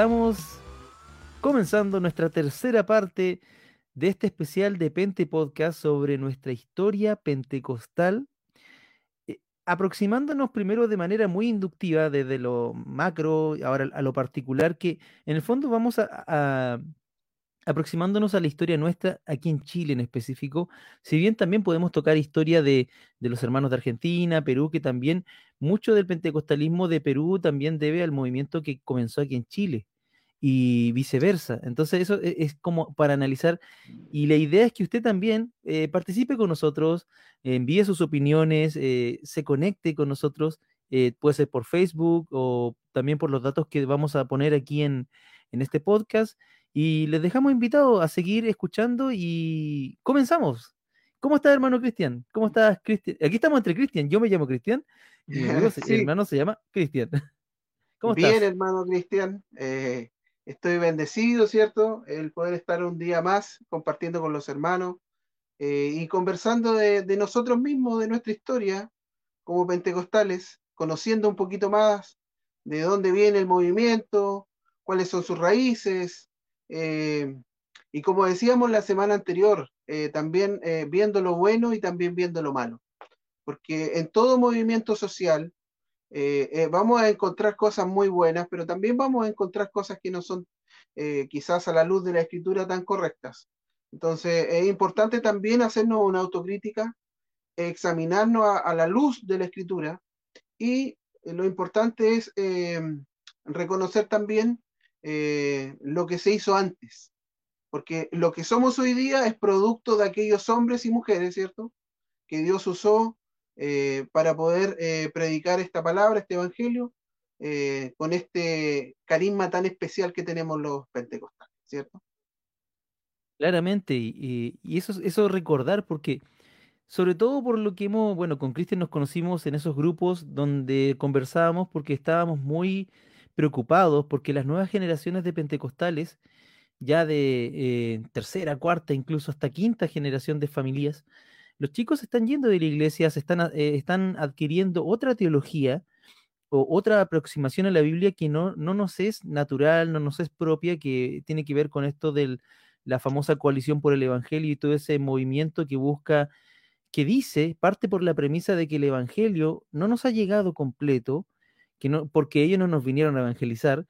Estamos comenzando nuestra tercera parte de este especial de Pente Podcast sobre nuestra historia pentecostal, eh, aproximándonos primero de manera muy inductiva desde lo macro, ahora a lo particular, que en el fondo vamos a aproximándonos a la historia nuestra aquí en Chile en específico, si bien también podemos tocar historia de, los hermanos de Argentina, Perú, que también mucho del pentecostalismo de Perú también debe al movimiento que comenzó aquí en Chile y viceversa. Entonces eso e, es, como para analizar y la idea es que usted también eh, participe con nosotros, envíe sus opiniones, eh, se conecte con nosotros, eh, puede ser por Facebook o también por los datos que vamos a poner aquí en, en este podcast. Y les dejamos invitados a seguir escuchando y comenzamos. ¿Cómo estás, hermano Cristian? ¿Cómo estás, Cristian? Aquí estamos entre Cristian. Yo me llamo Cristian y mi hermano se llama Cristian. ¿Cómo estás? Bien, hermano Cristian. Eh, estoy bendecido, ¿cierto? El poder estar un día más compartiendo con los hermanos eh, y conversando de, nosotros mismos, de nuestra historia como pentecostales, conociendo un poquito más de dónde viene el movimiento, cuáles son sus raíces, eh, y como decíamos la semana anterior, eh, también viendo lo bueno y también viendo lo malo. Porque en todo movimiento social vamos a encontrar cosas muy buenas, pero también vamos a encontrar cosas que no son quizás a la luz de la escritura tan correctas. Entonces es importante también hacernos una autocrítica, examinarnos a la luz de la escritura y lo importante es reconocer también eh, lo que se hizo antes. Porque lo que somos hoy día es producto de aquellos hombres y mujeres, ¿cierto? Que Dios usó eh, para poder eh, predicar esta palabra, este evangelio, con este carisma tan especial que tenemos los pentecostales, ¿cierto? Claramente, y, eso, eso recordar, porque sobre todo por lo que hemos, bueno, con Cristian nos conocimos en esos grupos donde conversábamos porque estábamos muy preocupados porque las nuevas generaciones de pentecostales, ya de eh, tercera, cuarta, incluso hasta quinta generación de familias, los chicos están yendo de la iglesia, se están, eh, están adquiriendo otra teología o otra aproximación a la Biblia que no, no nos es natural, no nos es propia, que tiene que ver con esto de la famosa coalición por el Evangelio y todo ese movimiento que busca, que dice, parte por la premisa de que el Evangelio no nos ha llegado completo, que no, porque ellos no nos vinieron a evangelizar,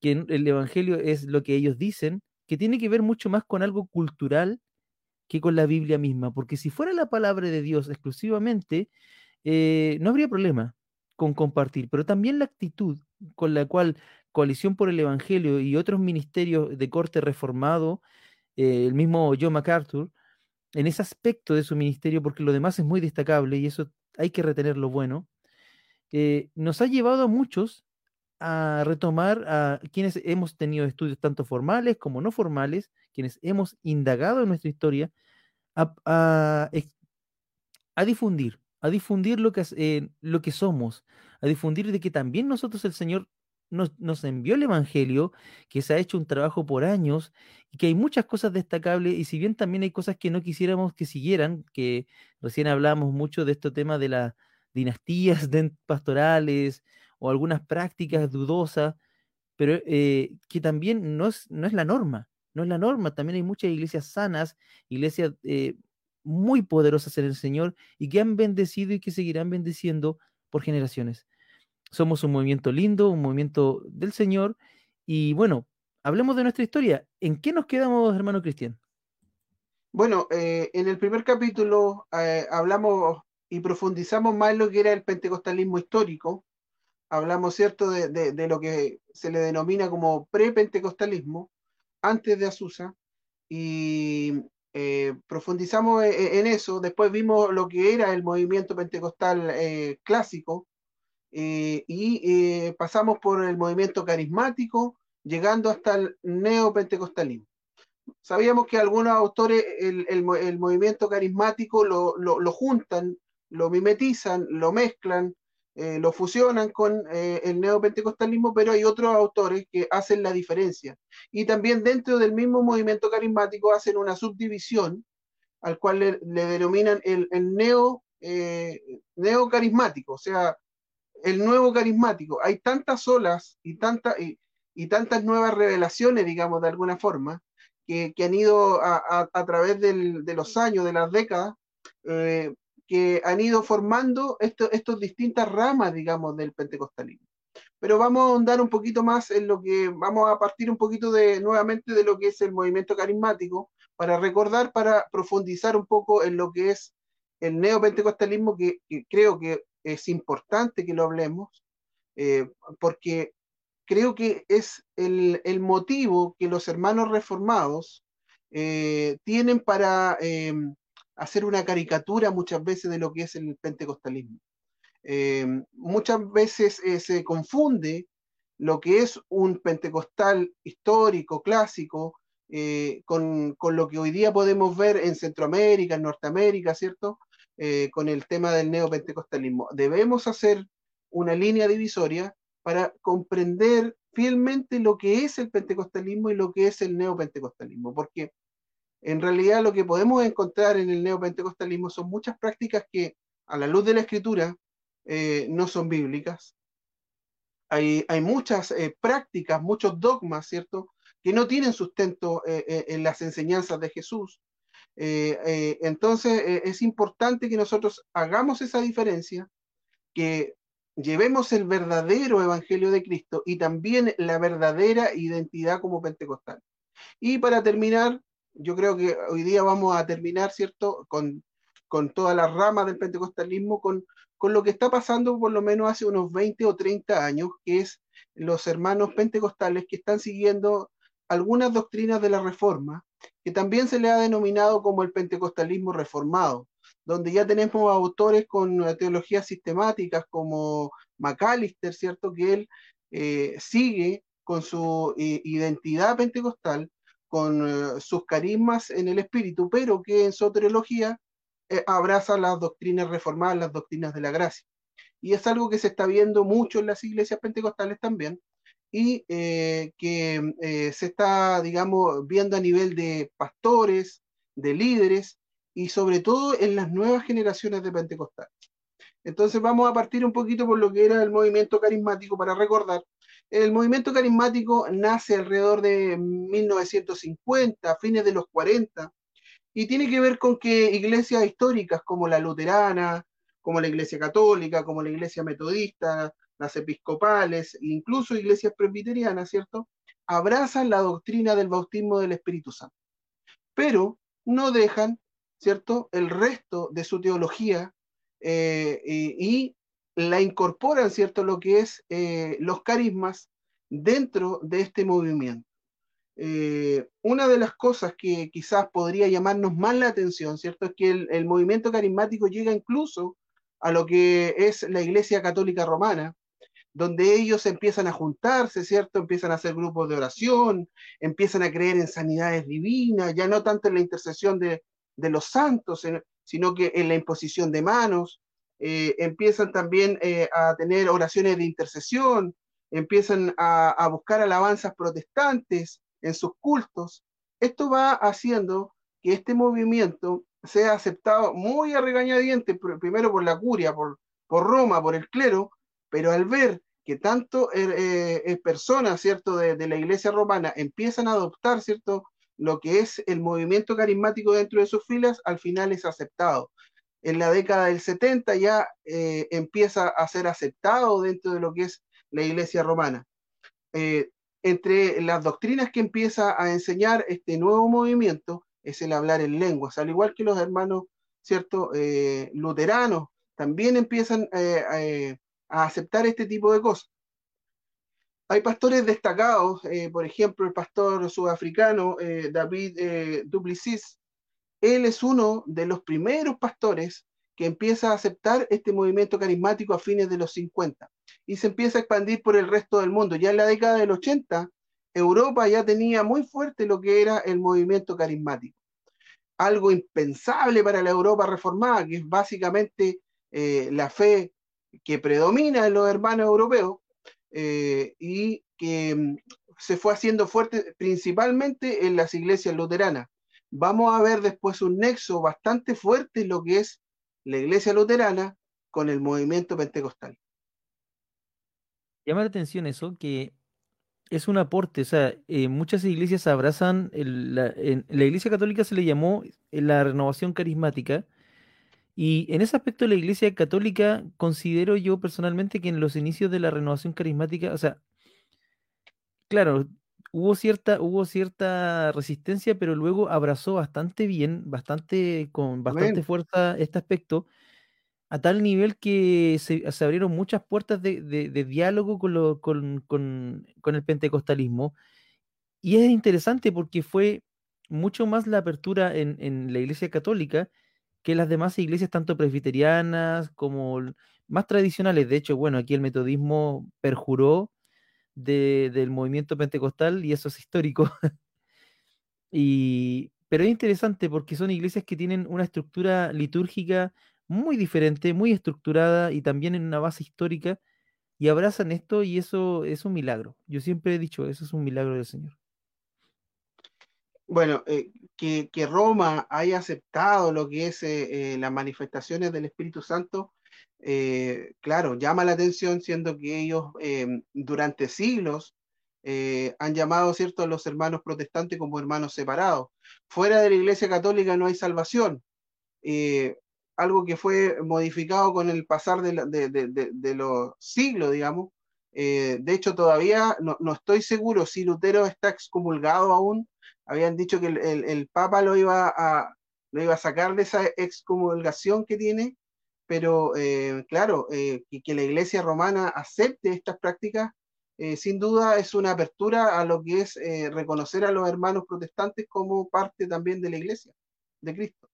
que el evangelio es lo que ellos dicen, que tiene que ver mucho más con algo cultural que con la Biblia misma, porque si fuera la palabra de Dios exclusivamente, eh, no habría problema con compartir, pero también la actitud con la cual Coalición por el Evangelio y otros ministerios de corte reformado, eh, el mismo John MacArthur, en ese aspecto de su ministerio, porque lo demás es muy destacable y eso hay que retener lo bueno, eh, nos ha llevado a muchos a retomar a quienes hemos tenido estudios tanto formales como no formales, quienes hemos indagado en nuestra historia, a, difundir, a difundir lo que, eh, lo que somos, a difundir de que también nosotros el Señor nos, nos, envió el Evangelio, que se ha hecho un trabajo por años y que hay muchas cosas destacables y si bien también hay cosas que no quisiéramos que siguieran, que recién hablábamos mucho de este tema de la dinastías pastorales o algunas prácticas dudosas, pero eh, que también no es, no es la norma, no es la norma. También hay muchas iglesias sanas, iglesias eh, muy poderosas en el Señor y que han bendecido y que seguirán bendeciendo por generaciones. Somos un movimiento lindo, un movimiento del Señor y bueno, hablemos de nuestra historia. ¿En qué nos quedamos, hermano Cristian? Bueno, eh, en el primer capítulo hablamos y profundizamos más en lo que era el pentecostalismo histórico. Hablamos, ¿cierto?, de, lo que se le denomina como pre-pentecostalismo, antes de Azusa, y eh, profundizamos e, e, en, eso. Después vimos lo que era el movimiento pentecostal eh, clásico, eh, y pasamos por el movimiento carismático, llegando hasta el neopentecostalismo. Sabíamos que algunos autores el, movimiento carismático lo, lo juntan lo mimetizan, lo mezclan, eh, lo fusionan con eh, el neopentecostalismo, pero hay otros autores que hacen la diferencia. Y también dentro del mismo movimiento carismático hacen una subdivisión al cual le, denominan el, neo, eh, neocarismático, o sea, el nuevo carismático. Hay tantas olas y, y, tantas nuevas revelaciones, digamos, de alguna forma, que, han ido a, través de los años, de las décadas, eh, que han ido formando estas distintas ramas, digamos, del pentecostalismo. Pero vamos a ahondar un poquito más en lo que, vamos a partir un poquito de, nuevamente de lo que es el movimiento carismático, para recordar, para profundizar un poco en lo que es el neopentecostalismo, que, que creo que es importante que lo hablemos, eh, porque creo que es el, motivo que los hermanos reformados eh, tienen para eh, hacer una caricatura muchas veces de lo que es el pentecostalismo. muchas veces se confunde lo que es un pentecostal histórico, clásico, con, con, lo que hoy día podemos ver en Centroamérica, en Norteamérica, ¿cierto? Eh, con el tema del neopentecostalismo. Debemos hacer una línea divisoria para comprender fielmente lo que es el pentecostalismo y lo que es el neopentecostalismo, porque en realidad lo que podemos encontrar en el neopentecostalismo son muchas prácticas que a la luz de la escritura eh, no son bíblicas. Hay, muchas eh, prácticas, muchos dogmas, ¿cierto?, que no tienen sustento en las enseñanzas de Jesús, eh, eh, entonces eh, es importante que nosotros hagamos esa diferencia, que llevemos el verdadero evangelio de Cristo y también la verdadera identidad como pentecostal. Y para terminar, yo creo que hoy día vamos a terminar, ¿cierto?, con, con toda la rama del pentecostalismo, con, con lo que está pasando por lo menos hace unos 20 o 30 años, que es los hermanos pentecostales que están siguiendo algunas doctrinas de la reforma, que también se le ha denominado como el pentecostalismo reformado, donde ya tenemos autores con teologías sistemáticas como Macalister, ¿cierto? Que él eh, sigue con su eh, identidad pentecostal, con eh, sus carismas en el espíritu, pero que en su teología abraza las doctrinas reformadas, las doctrinas de la gracia. Y es algo que se está viendo mucho en las iglesias pentecostales también, y eh, que eh, se está, digamos, viendo a nivel de pastores, de líderes y sobre todo en las nuevas generaciones de pentecostales. Entonces vamos a partir un poquito por lo que era el movimiento carismático para recordar. El movimiento carismático nace alrededor de 1950, fines de los 40, y tiene que ver con que iglesias históricas como la luterana, como la iglesia católica, como la iglesia metodista, las episcopales, incluso iglesias presbiterianas, ¿cierto? Abrazan la doctrina del bautismo del Espíritu Santo, pero no dejan, ¿cierto?, el resto de su teología eh, y, la incorporan, ¿cierto?, lo que es eh, los carismas dentro de este movimiento. Eh, una de las cosas que quizás podría llamarnos más la atención, ¿cierto?, es que el, el movimiento carismático llega incluso a lo que es la Iglesia Católica Romana, donde ellos empiezan a juntarse, ¿cierto? Empiezan a hacer grupos de oración, empiezan a creer en sanidades divinas, ya no tanto en la intercesión de, los santos, sino que en la imposición de manos, eh, empiezan también eh, a tener oraciones de intercesión, empiezan a, buscar alabanzas protestantes en sus cultos. Esto va haciendo que este movimiento sea aceptado muy a regañadientes, primero por la curia, por, Roma, por el clero, pero al ver que tanto eh, eh, personas, ¿cierto?, de, la iglesia romana empiezan a adoptar, ¿cierto?, lo que es el movimiento carismático dentro de sus filas, al final es aceptado. En la década del 70 ya eh, empieza a ser aceptado dentro de lo que es la iglesia romana. entre las doctrinas que empieza a enseñar este nuevo movimiento es el hablar en lenguas, al igual que los hermanos, ¿cierto?, luteranos, también empiezan a aceptar este tipo de cosas. Hay pastores destacados, eh, por ejemplo, el pastor sudafricano eh, David eh, Duplessis. Él es uno de los primeros pastores que empieza a aceptar este movimiento carismático a fines de los 50 y se empieza a expandir por el resto del mundo. Ya en la década del 80, Europa ya tenía muy fuerte lo que era el movimiento carismático. Algo impensable para la Europa reformada, que es básicamente la fe que predomina en los hermanos europeos eh, y que mm, se fue haciendo fuerte principalmente en las iglesias luteranas. Vamos a ver después un nexo bastante fuerte en lo que es la iglesia luterana con el movimiento pentecostal. llama la atención eso, que es un aporte, o sea, eh, muchas iglesias abrazan, la, en, la iglesia católica se le llamó eh, la renovación carismática, y en ese aspecto la iglesia católica considero yo personalmente que en los inicios de la renovación carismática, o sea, claro, hubo cierta, hubo cierta resistencia, pero luego abrazó bastante bien, bastante, con bastante fuerza este aspecto, a tal nivel que se, abrieron muchas puertas de, diálogo con, con, el pentecostalismo. Y es interesante porque fue mucho más la apertura en, en, la Iglesia Católica que las demás iglesias, tanto presbiterianas como más tradicionales. De hecho, bueno, aquí el metodismo perjuró del movimiento pentecostal y eso es histórico. y, pero es interesante porque son iglesias que tienen una estructura litúrgica muy diferente, muy estructurada y también en una base histórica y abrazan esto y eso es un milagro. Yo siempre he dicho, eso es un milagro del Señor. Bueno, eh, que, Roma haya aceptado lo que es eh, eh, las manifestaciones del Espíritu Santo, claro, llama la atención, siendo que ellos durante siglos han llamado ¿cierto? a los hermanos protestantes como hermanos separados. Fuera de la Iglesia Católica no hay salvación algo que fue modificado con el pasar de, los siglos, digamos. Eh, de hecho, todavía no, estoy seguro si Lutero está excomulgado aún. Habían dicho que el, Papa lo iba, a, lo iba a sacar de esa excomulgación que tiene, pero eh, claro, eh, que, la Iglesia romana acepte estas prácticas, sin duda es una apertura a lo que es reconocer a los hermanos protestantes como parte también de la Iglesia de Cristo.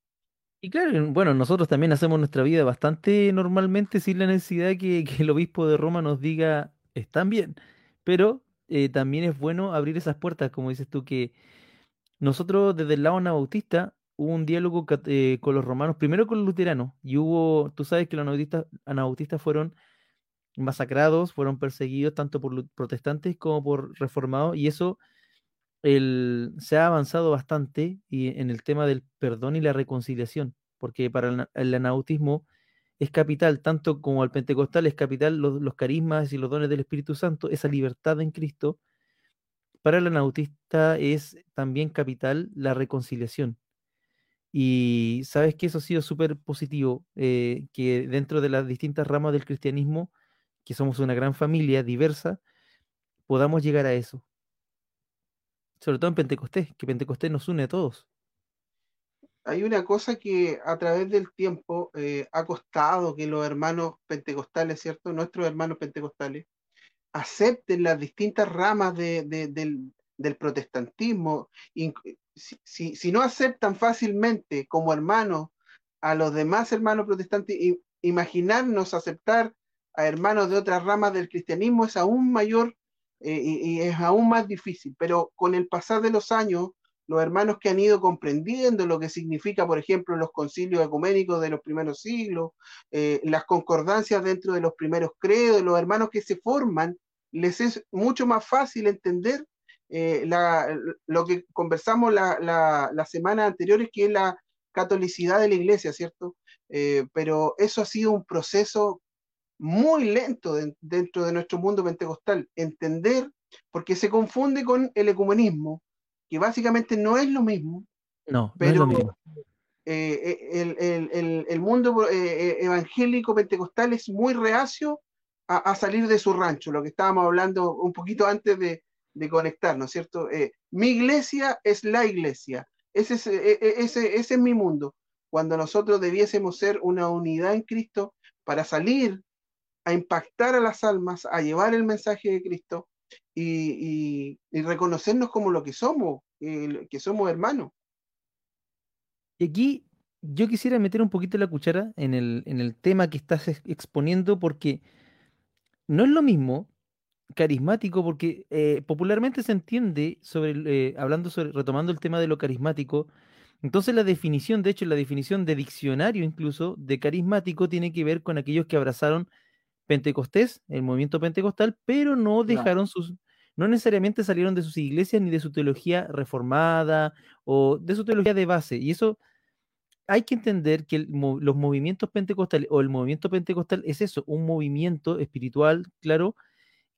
Y claro, bueno, nosotros también hacemos nuestra vida bastante normalmente sin la necesidad que, que el obispo de Roma nos diga están bien, pero eh, también es bueno abrir esas puertas, como dices tú, que nosotros desde el lado anabautista hubo un diálogo eh, con los romanos, primero con los luteranos, y hubo, tú sabes que los anabautistas, fueron masacrados, fueron perseguidos tanto por protestantes como por reformados, y eso el, se ha avanzado bastante y en el tema del perdón y la reconciliación, porque para el, anautismo es capital, tanto como el pentecostal es capital los, carismas y los dones del Espíritu Santo, esa libertad en Cristo. Para el anautista es también capital la reconciliación. Y sabes que eso ha sido súper positivo, eh, que dentro de las distintas ramas del cristianismo, que somos una gran familia diversa, podamos llegar a eso sobre todo en Pentecostés, que Pentecostés nos une a todos. Hay una cosa que a través del tiempo eh, ha costado que los hermanos pentecostales, ¿cierto? Nuestros hermanos pentecostales, acepten las distintas ramas del, protestantismo. Si, si, no aceptan fácilmente como hermanos a los demás hermanos protestantes, imaginarnos aceptar a hermanos de otras ramas del cristianismo es aún mayor eh, y, es aún más difícil, pero con el pasar de los años, los hermanos que han ido comprendiendo lo que significa, por ejemplo, los concilios ecuménicos de los primeros siglos, eh, las concordancias dentro de los primeros credos, los hermanos que se forman, les es mucho más fácil entender eh, lo que conversamos la, la, la, semana anterior, que es la catolicidad de la iglesia, ¿cierto? pero eso ha sido un proceso muy lento dentro de nuestro mundo pentecostal. Entender, porque se confunde con el ecumenismo, que básicamente no es lo mismo. No, pero es lo mismo. Eh, eh, el, mundo eh, evangélico pentecostal es muy reacio a, salir de su rancho, lo que estábamos hablando un poquito antes de, de conectarnos, ¿cierto? mi iglesia es la iglesia, ese es, ese, ese es mi mundo. Cuando nosotros debiésemos ser una unidad en Cristo para salir a impactar a las almas, a llevar el mensaje de Cristo y, reconocernos como lo que somos, que somos hermanos. Y aquí yo quisiera meter un poquito la cuchara en el tema que estás exponiendo porque no es lo mismo carismático porque eh, popularmente se entiende sobre eh, hablando sobre retomando el tema de lo carismático entonces la definición de hecho la definición de diccionario incluso de carismático tiene que ver con aquellos que abrazaron Pentecostés, el movimiento pentecostal, pero no dejaron sus, no necesariamente salieron de sus iglesias ni de su teología reformada o de su teología de base. Y eso hay que entender que los movimientos pentecostales o el movimiento pentecostal es eso, un movimiento espiritual, claro,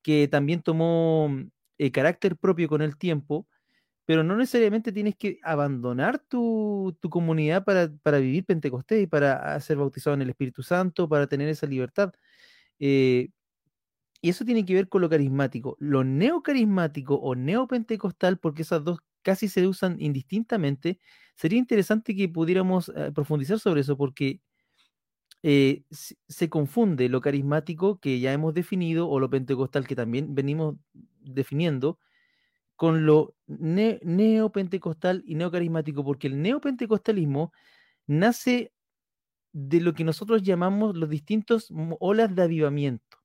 que también tomó eh, carácter propio con el tiempo, pero no necesariamente tienes que abandonar tu, comunidad para, vivir Pentecostés y para ser bautizado en el Espíritu Santo, para tener esa libertad. Eh, y eso tiene que ver con lo carismático. Lo neocarismático o neopentecostal, porque esas dos casi se usan indistintamente, sería interesante que pudiéramos eh, profundizar sobre eso, porque eh, se confunde lo carismático que ya hemos definido o lo pentecostal que también venimos definiendo con lo neopentecostal y neocarismático, porque el neopentecostalismo nace de lo que nosotros llamamos los distintos olas de avivamiento,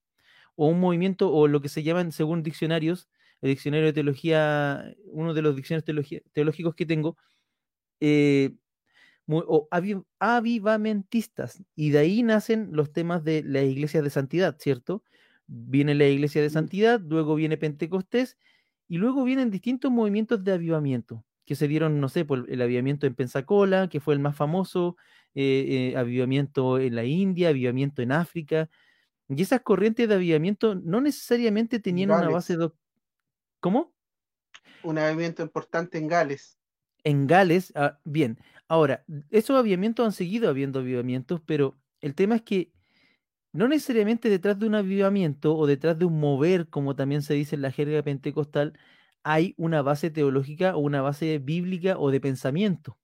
o un movimiento, o lo que se llaman, según diccionarios, el diccionario de teología, uno de los diccionarios teológicos que tengo, eh, o avivamentistas, y de ahí nacen los temas de la iglesia de santidad, ¿cierto? Viene la iglesia de santidad, luego viene Pentecostés, y luego vienen distintos movimientos de avivamiento, que se dieron, no sé, por el avivamiento en Pensacola, que fue el más famoso, eh, eh, avivamiento en la India, avivamiento en África, y esas corrientes de avivamiento no necesariamente tenían una base... de ¿Cómo? Un avivamiento importante en Gales. En Gales, ah, bien. Ahora, esos avivamientos han seguido habiendo avivamientos, pero el tema es que no necesariamente detrás de un avivamiento o detrás de un mover, como también se dice en la jerga pentecostal, hay una base teológica o una base bíblica o de pensamiento.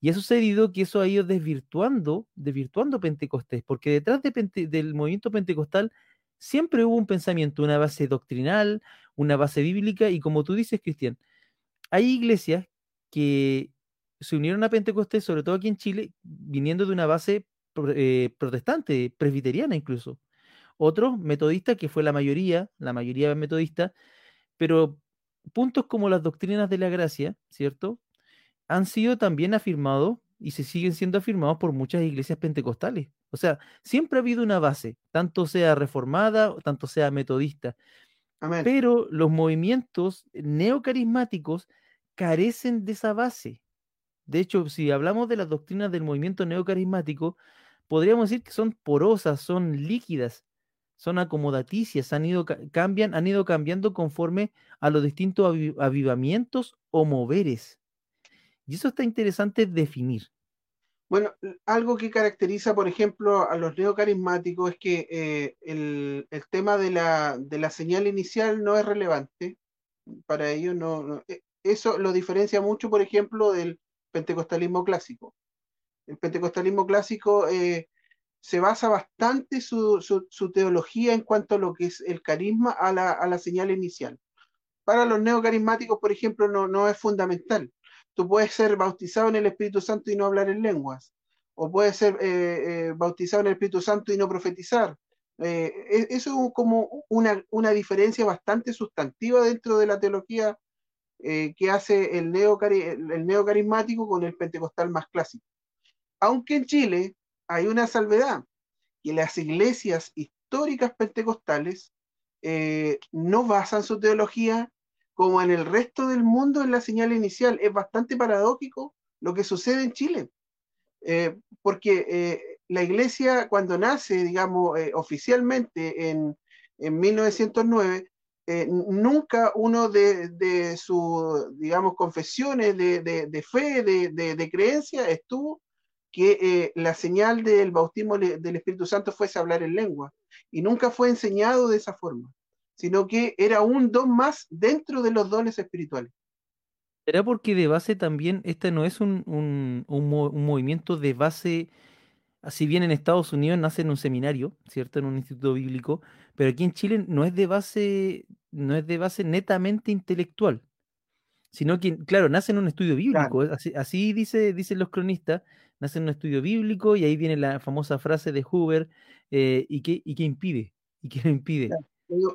Y ha sucedido que eso ha ido desvirtuando, desvirtuando Pentecostés, porque detrás del movimiento pentecostal siempre hubo un pensamiento, una base doctrinal, una base bíblica, y como tú dices, Cristian, hay iglesias que se unieron a Pentecostés, sobre todo aquí en Chile, viniendo de una base eh, protestante, presbiteriana incluso. Otros, metodistas, que fue la mayoría, la mayoría metodista, pero puntos como las doctrinas de la gracia, ¿cierto? Han sido también afirmados y se siguen siendo afirmados por muchas iglesias pentecostales. O sea, siempre ha habido una base, tanto sea reformada, tanto sea metodista. Pero los movimientos neocarismáticos carecen de esa base. De hecho, si hablamos de las doctrinas del movimiento neocarismático, podríamos decir que son porosas, son líquidas, son acomodaticias, han ido, cambian, han ido cambiando conforme a los distintos avivamientos o moveres. Y eso está interesante definir. Bueno, algo que caracteriza, por ejemplo, a los neocarismáticos es que eh, el, tema de la, de la, señal inicial no es relevante. Para ellos no, eh, eso lo diferencia mucho, por ejemplo, del pentecostalismo clásico el pentecostalismo clásico eh, se basa bastante su, teología en cuanto a lo que es el carisma a la, señal inicial. Para los neocarismáticos, por ejemplo, no, es fundamental. Tú puedes ser bautizado en el Espíritu Santo y no hablar en lenguas, o puedes ser eh, eh, bautizado en el Espíritu Santo y no profetizar. E, eso es como una, diferencia bastante sustantiva dentro de la teología que hace el, el neocarismático con el pentecostal más clásico. Aunque en Chile hay una salvedad, que las iglesias históricas pentecostales eh, no basan su teología como en el resto del mundo en la señal inicial. Es bastante paradójico lo que sucede en Chile, eh, porque eh, la iglesia cuando nace, digamos, oficialmente en, 1909, nunca uno de, sus, digamos, confesiones de, fe, de, creencia, estuvo que eh, la señal del bautismo del Espíritu Santo fuese hablar en lengua. Y nunca fue enseñado de esa forma, sino que era un don más dentro de los dones espirituales. ¿Será porque de base también este no es un, un, movimiento de base, si bien en Estados Unidos nace en un seminario, ¿cierto? En un instituto bíblico, pero aquí en Chile no es de base, no es de base netamente intelectual, sino que, claro, nace en un estudio bíblico, así, así dice, dicen los cronistas, nace en un estudio bíblico y ahí viene la famosa frase de Huber, eh, ¿y, qué, ¿y qué impide? ¿Y qué lo impide?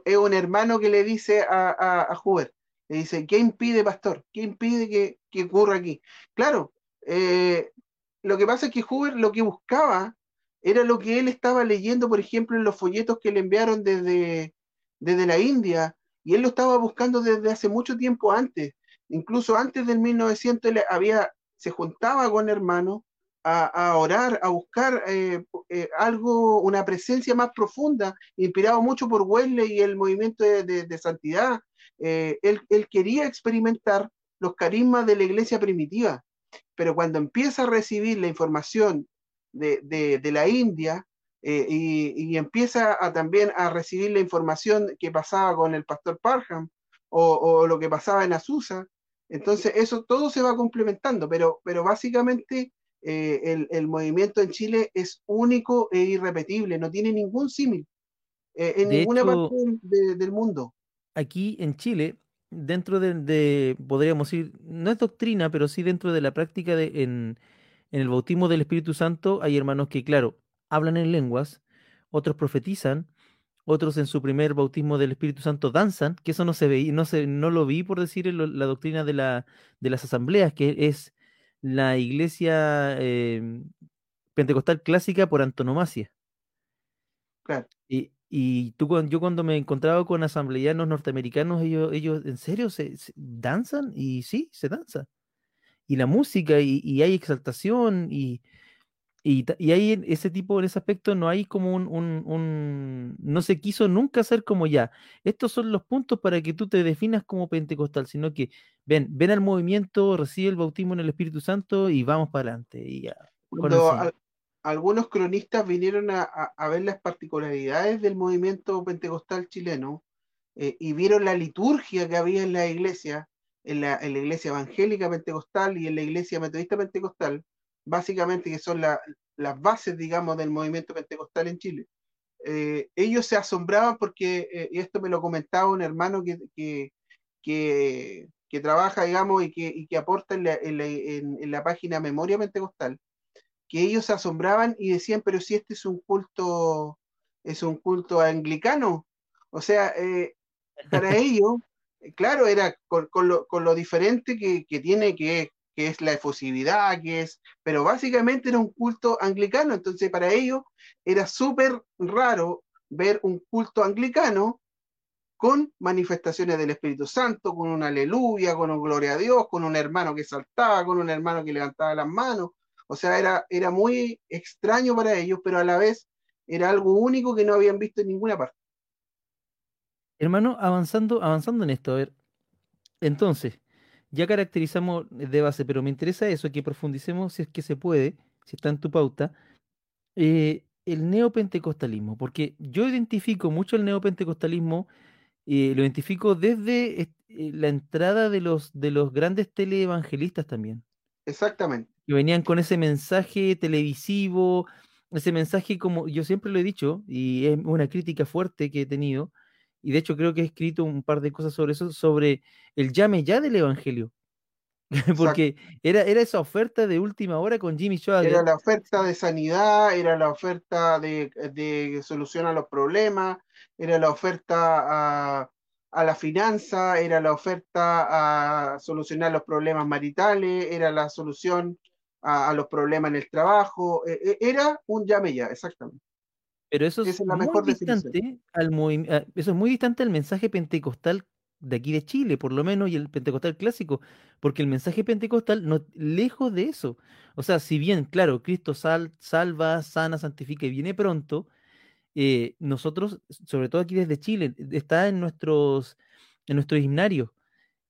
Es un hermano que le dice a, a, Huber, le dice, ¿qué impide, pastor? ¿Qué impide que, que ocurra aquí? Claro, eh, lo que pasa es que Huber lo que buscaba era lo que él estaba leyendo, por ejemplo, en los folletos que le enviaron desde, desde la India, y él lo estaba buscando desde hace mucho tiempo antes. Incluso antes del 1900 él había, se juntaba con hermanos a, orar, a buscar eh, eh, algo, una presencia más profunda, inspirado mucho por Wesley y el movimiento de, santidad. Eh, él, quería experimentar los carismas de la iglesia primitiva, pero cuando empieza a recibir la información de, la India y, empieza a, también a recibir la información que pasaba con el pastor Parham o, o lo que pasaba en Azusa, entonces eso todo se va complementando, pero, pero básicamente eh, el, movimiento en Chile es único e irrepetible, no tiene ningún símil eh, en ninguna parte del mundo. Aquí en Chile, dentro de, podríamos decir, no es doctrina, pero sí dentro de la práctica de, en, en el bautismo del Espíritu Santo, hay hermanos que, claro, hablan en lenguas, otros profetizan, otros en su primer bautismo del Espíritu Santo danzan, que eso no se veía, no, se, no lo vi por decir en la doctrina de, la, de las asambleas, que es la iglesia em, pentecostal clásica por antonomasia. Claro. Y, y tú, yo cuando me encontraba con asambleanos norteamericanos, ellos, ellos ¿en serio se, danzan? Y sí, se danza. Y la música, y, y hay exaltación, y, y, y ahí ese tipo, en ese aspecto, no hay como un, un, no se quiso nunca hacer como ya. Estos son los puntos para que tú te definas como pentecostal, sino que ven, ven al movimiento, recibe el bautismo en el Espíritu Santo y vamos para adelante. Y Cuando algunos cronistas vinieron a, ver las particularidades del movimiento pentecostal chileno eh, y vieron la liturgia que había en la iglesia, en la, la iglesia evangélica pentecostal y en la iglesia metodista pentecostal, básicamente que son las bases, digamos, del movimiento pentecostal en Chile. Eh, ellos se asombraban porque, eh, esto me lo comentaba un hermano que, trabaja, digamos, y que, y que aporta en la, en, la, página Memoria Pentecostal, que ellos se asombraban y decían, pero si este es un culto, es un culto anglicano. O sea, eh, para ellos, claro, era con, con, lo, con lo, diferente que, que tiene, que que es la efusividad, que es, pero básicamente era un culto anglicano, entonces para ellos era súper raro ver un culto anglicano con manifestaciones del Espíritu Santo, con una aleluya, con un gloria a Dios, con un hermano que saltaba, con un hermano que levantaba las manos, o sea, era, era muy extraño para ellos, pero a la vez era algo único que no habían visto en ninguna parte. Hermano, avanzando, avanzando en esto, a ver, entonces, ya caracterizamos de base, pero me interesa eso, que profundicemos si es que se puede, si está en tu pauta, eh, el neopentecostalismo, porque yo identifico mucho el neopentecostalismo, eh, lo identifico desde eh, la entrada de los, de los grandes teleevangelistas también. Exactamente. Que venían con ese mensaje televisivo, ese mensaje como yo siempre lo he dicho, y es una crítica fuerte que he tenido, y de hecho creo que he escrito un par de cosas sobre eso, sobre el llame ya del Evangelio. Porque era, era esa oferta de última hora con Jimmy Schwager. Era la oferta de sanidad, era la oferta de, de solución a los problemas, era la oferta a, la finanza, era la oferta a solucionar los problemas maritales, era la solución a, los problemas en el trabajo, e, e, era un llame ya, exactamente. Pero eso es, muy distante al eso es muy distante al mensaje pentecostal de aquí de Chile, por lo menos, y el pentecostal clásico, porque el mensaje pentecostal no lejos de eso. O sea, si bien, claro, Cristo sal, salva, sana, santifica y viene pronto, eh, nosotros, sobre todo aquí desde Chile, está en nuestros en nuestro himnario.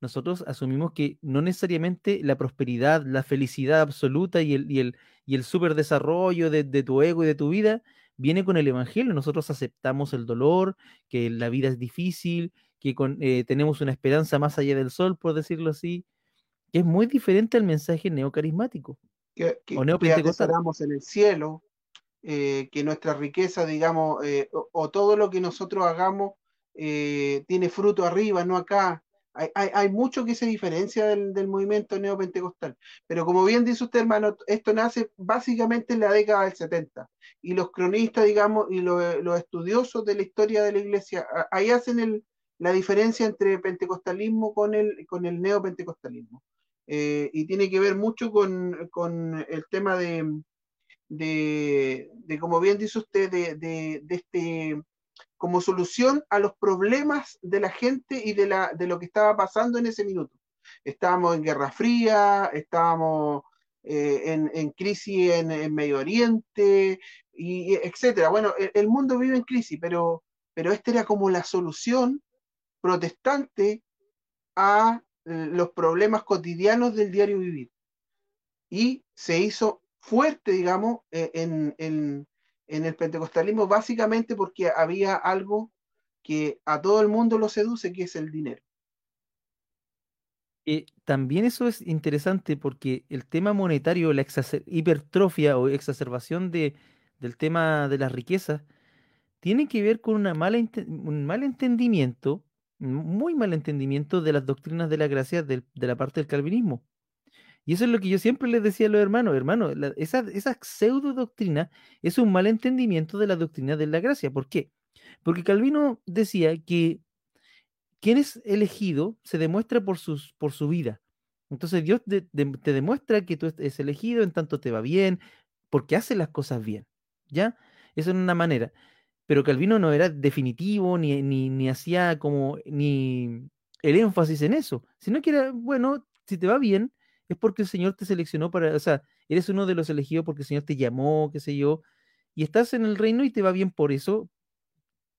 Nosotros asumimos que no necesariamente la prosperidad, la felicidad absoluta y el, y el, y el super desarrollo de, de tu ego y de tu vida viene con el Evangelio. Nosotros aceptamos el dolor, que la vida es difícil, que eh, tenemos una esperanza más allá del sol, por decirlo así, que es muy diferente al mensaje neocarismático. Que, que, o en el cielo, eh, que nuestra riqueza, digamos, eh, o, todo lo que nosotros hagamos tiene fruto arriba, no acá. Hay, mucho que se diferencia del, movimiento neopentecostal. Pero como bien dice usted, hermano, esto nace básicamente en la década del 70. Y los cronistas, digamos, y los, estudiosos de la historia de la iglesia, ahí hacen la diferencia entre pentecostalismo con el, con el neopentecostalismo. Eh, y tiene que ver mucho con, el tema de, de, como bien dice usted, de, de este como solución a los problemas de la gente y de, la, de lo que estaba pasando en ese minuto. Estábamos en Guerra Fría, estábamos eh, en, crisis en, Medio Oriente, y, etcétera. Bueno, el, mundo vive en crisis, pero, pero esta era como la solución protestante a eh, los problemas cotidianos del diario vivir. Y se hizo fuerte, digamos, e, en, en, en el pentecostalismo, básicamente porque había algo que a todo el mundo lo seduce, que es el dinero. Eh, también eso es interesante porque el tema monetario, la hipertrofia o exacerbación de, del tema de las riquezas, tiene que ver con una mala un mal entendimiento, muy mal entendimiento de las doctrinas de la gracia de la parte del calvinismo. Y eso es lo que yo siempre les decía a los hermanos, hermanos, esa, esa pseudo doctrina es un mal entendimiento de la doctrina de la gracia. ¿Por qué? Porque Calvino decía que quien es elegido se demuestra por, sus, por su vida. Entonces Dios te demuestra que tú eres elegido en tanto te va bien, porque hace las cosas bien. ¿Ya? Eso es una manera. Pero Calvino no era definitivo, ni, ni, ni hacía como, ni el énfasis en eso, sino que era, bueno, si te va bien, es porque el Señor te seleccionó para, o sea, eres uno de los elegidos porque el Señor te llamó, qué sé yo, y estás en el reino y te va bien por eso,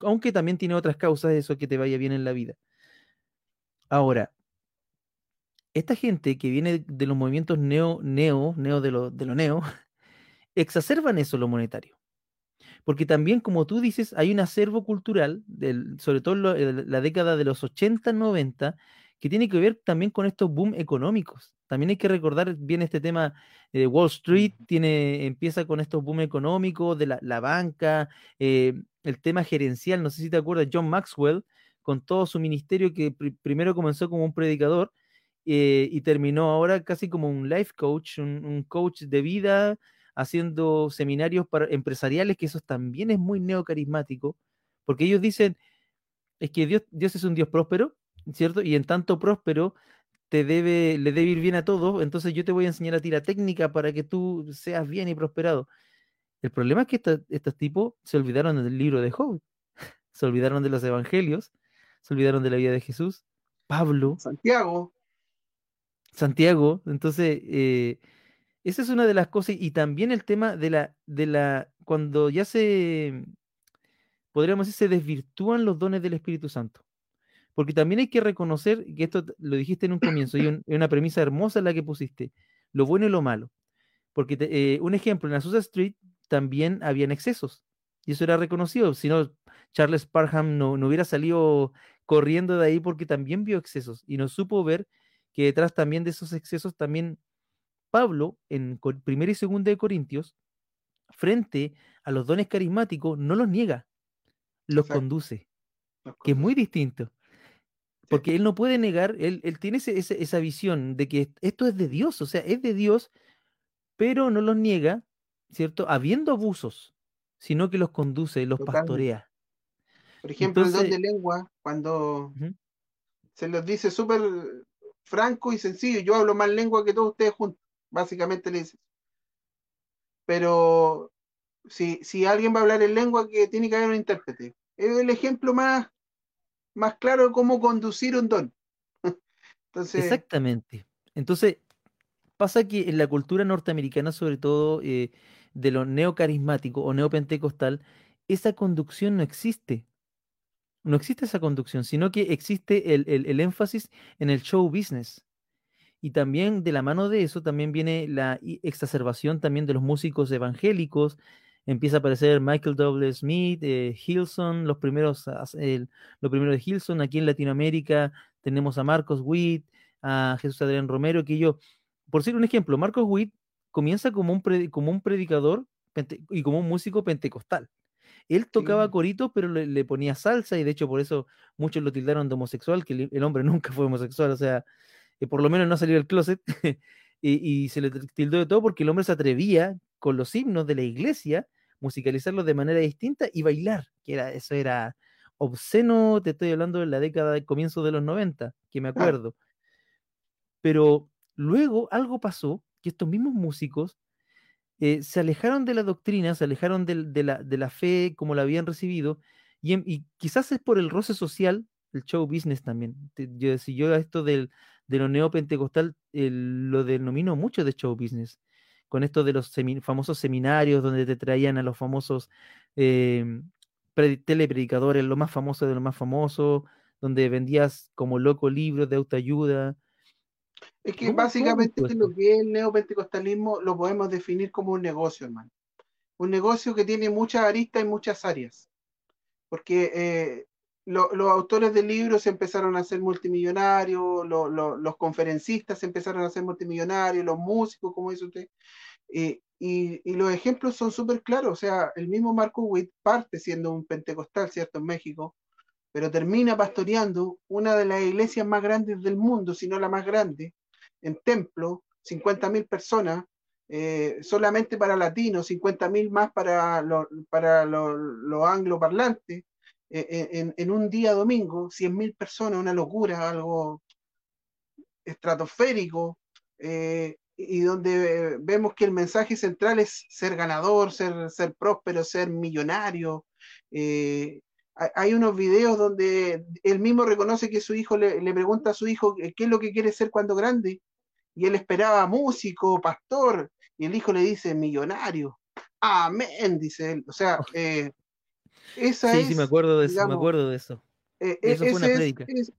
aunque también tiene otras causas de eso que te vaya bien en la vida. Ahora, esta gente que viene de los movimientos neo, neo, neo de lo, de lo neo, exacerban eso lo monetario. Porque también, como tú dices, hay un acervo cultural, del, sobre todo en la década de los 80, 90, que tiene que ver también con estos boom económicos. También hay que recordar bien este tema de Wall Street, tiene, empieza con estos boom económicos, de la, banca, eh, el tema gerencial, no sé si te acuerdas, John Maxwell, con todo su ministerio que primero comenzó como un predicador eh, y terminó ahora casi como un life coach, un, coach de vida, haciendo seminarios para empresariales, que eso también es muy neocarismático, porque ellos dicen, es que Dios, Dios es un Dios próspero, ¿cierto? Y en tanto próspero te debe, le debe ir bien a todos, entonces yo te voy a enseñar a ti la técnica para que tú seas bien y prosperado. El problema es que estos tipos se olvidaron del libro de Job, se olvidaron de los evangelios, se olvidaron de la vida de Jesús. Pablo. Santiago. Santiago. Entonces, eh, esa es una de las cosas. Y también el tema de la, de la, cuando ya se, podríamos decir, se desvirtúan los dones del Espíritu Santo. Porque también hay que reconocer, que esto lo dijiste en un comienzo, y es una premisa hermosa la que pusiste, lo bueno y lo malo. Porque eh, un ejemplo, en Azusa Street también habían excesos. Y eso era reconocido. Si no, Charles Parham no, no hubiera salido corriendo de ahí porque también vio excesos y no supo ver que detrás también de esos excesos también Pablo en primera y segunda de Corintios frente a los dones carismáticos no los niega, los conduce, que es muy distinto. Porque él no puede negar, él, tiene esa visión de que esto es de Dios, o sea, es de Dios, pero no los niega, ¿cierto? Habiendo abusos, sino que los conduce, los pastorea. Por ejemplo, el don de lengua, cuando se los dice súper franco y sencillo, yo hablo más lengua que todos ustedes juntos, básicamente le dice. Pero si, si alguien va a hablar en lengua, que tiene que haber un intérprete. Es el ejemplo más, más claro cómo conducir un don. Entonces, Exactamente. Entonces, pasa que en la cultura norteamericana, sobre todo eh, de lo neocarismático o neopentecostal, esa conducción no existe no existe esa conducción, sino que existe el, énfasis en el show business. Y también de la mano de eso también viene la exacerbación también de los músicos evangélicos. Empieza a aparecer Michael W. Smith, eh, Hilson, los primeros, el, lo primero de Hilson. Aquí en Latinoamérica tenemos a Marcos Witt, a Jesús Adrián Romero, que yo, por decir un ejemplo, Marcos Witt comienza como un, como un predicador y como un músico pentecostal. Él tocaba coritos, pero le, ponía salsa y de hecho por eso muchos lo tildaron de homosexual, que el, hombre nunca fue homosexual, o sea, eh, por lo menos no salió del closet y, se le tildó de todo porque el hombre se atrevía con los himnos de la iglesia, musicalizarlos de manera distinta y bailar, que era, eso era obsceno, te estoy hablando de la década de comienzo de los 90, que me acuerdo. Pero luego algo pasó que estos mismos músicos eh, se alejaron de la doctrina, se alejaron de, la, fe como la habían recibido, y, quizás es por el roce social, el show business también. yo, si yo a esto del, de lo neopentecostal lo denomino mucho de show business. Con esto de los famosos seminarios donde te traían a los famosos em, telepredicadores, lo más famoso de lo más famoso, donde vendías como loco libros de autoayuda. Es que básicamente lo que es el neopentecostalismo lo podemos definir como un negocio, hermano. Un negocio que tiene muchas aristas y muchas áreas. Porque eh, los autores de libros empezaron a ser multimillonarios, los conferencistas empezaron a ser multimillonarios, los músicos, como dice usted. Eh, y, los ejemplos son súper claros. O sea, el mismo Marco Witt parte siendo un pentecostal, ¿cierto? En México, pero termina pastoreando una de las iglesias más grandes del mundo, si no la más grande, en templo, 50.000 personas, eh, solamente para latinos, 50.000 más para, para los angloparlantes en, en, un día domingo, 100.000 personas, una locura, algo estratosférico, eh, y donde vemos que el mensaje central es ser ganador, ser, ser próspero, ser millonario. Eh, hay unos videos donde él mismo reconoce que su hijo le, le, pregunta a su hijo qué es lo que quiere ser cuando grande, y él esperaba músico, pastor, y el hijo le dice millonario. Amén, dice él. O sea, eh, sí, sí, me acuerdo de eso, me acuerdo de eso. Eh, eso fue una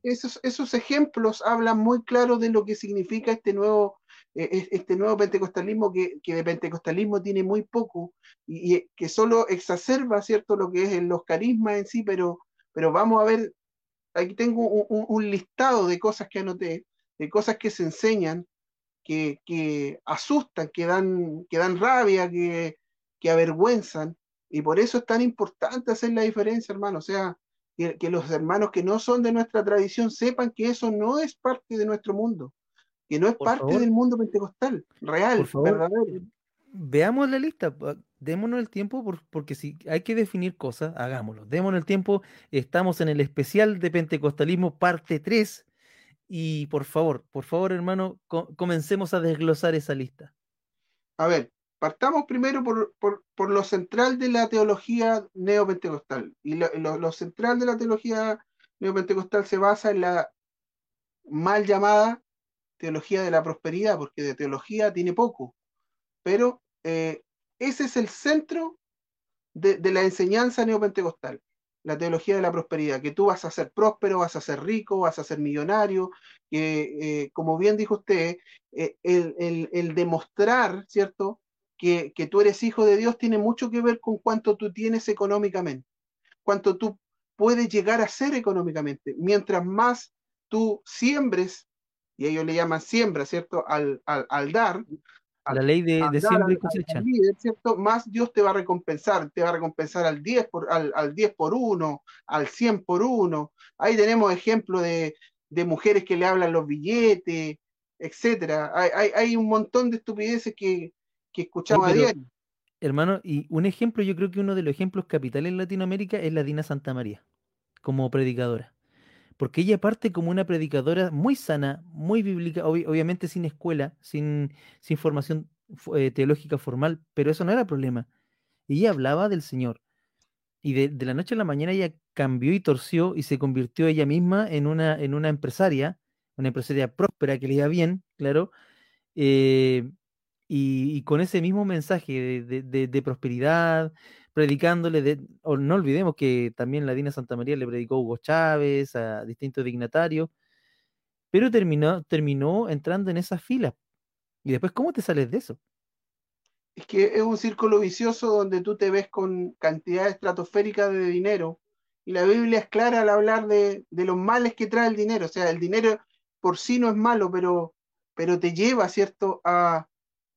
esos, esos, ejemplos hablan muy claro de lo que significa este nuevo, eh, este nuevo pentecostalismo que, que, de pentecostalismo tiene muy poco y, que solo exacerba cierto lo que es los carismas en sí, pero, pero vamos a ver, aquí tengo un, un, listado de cosas que anoté, de cosas que se enseñan, que, que asustan, que dan, que dan rabia, que, que avergüenzan, y por eso es tan importante hacer la diferencia, hermano. O sea, que, los hermanos que no son de nuestra tradición sepan que eso no es parte de nuestro mundo, que no es parte del mundo pentecostal, real, verdadero. Veamos la lista, démonos el tiempo porque si hay que definir cosas, hagámoslo. Démonos el tiempo, estamos en el especial de Pentecostalismo parte 3 y por favor, por favor hermano, comencemos a desglosar esa lista. A ver, Partamos primero por, lo central de la teología neopentecostal. Y lo, central de la teología neopentecostal se basa en la mal llamada teología de la prosperidad, porque de teología tiene poco. Pero eh, ese es el centro de, la enseñanza neopentecostal, la teología de la prosperidad, que tú vas a ser próspero, vas a ser rico, vas a ser millonario, que, eh, como bien dijo usted, eh, el, el demostrar, ¿cierto? Que, tú eres hijo de Dios tiene mucho que ver con cuánto tú tienes económicamente, cuánto tú puedes llegar a ser económicamente. Mientras más tú siembres, y ellos le llaman siembra, ¿cierto? Al, dar. La ley de, siembra y cosecha. ¿cierto? Más Dios te va a recompensar, te va a recompensar al 10 por, al, al 10 por 1, al 100 por 1. Ahí tenemos ejemplos de, de mujeres que le hablan los billetes, etcétera. Hay, hay, hay, un montón de estupideces que, que escuchamos a diario. Hermano, y un ejemplo, yo creo que uno de los ejemplos capitales en Latinoamérica es la Dina Santa María, como predicadora. Porque ella parte como una predicadora muy sana, muy bíblica, obviamente sin escuela, sin, sin formación eh, teológica formal, pero eso no era problema. Ella hablaba del Señor. Y de, la noche a la mañana ella cambió y torció y se convirtió ella misma en una, en una empresaria, una empresaria próspera que le iba bien, claro, eh, y, con ese mismo mensaje de, prosperidad, predicándole, de, no olvidemos que también la Dina Santa María le predicó Hugo Chávez, a distintos dignatarios, pero terminó, terminó entrando en esas filas. Y después, ¿cómo te sales de eso? Es que es un círculo vicioso donde tú te ves con cantidades estratosféricas de dinero. Y la Biblia es clara al hablar de, de los males que trae el dinero. O sea, el dinero por sí no es malo, pero, pero te lleva, ¿cierto?, a,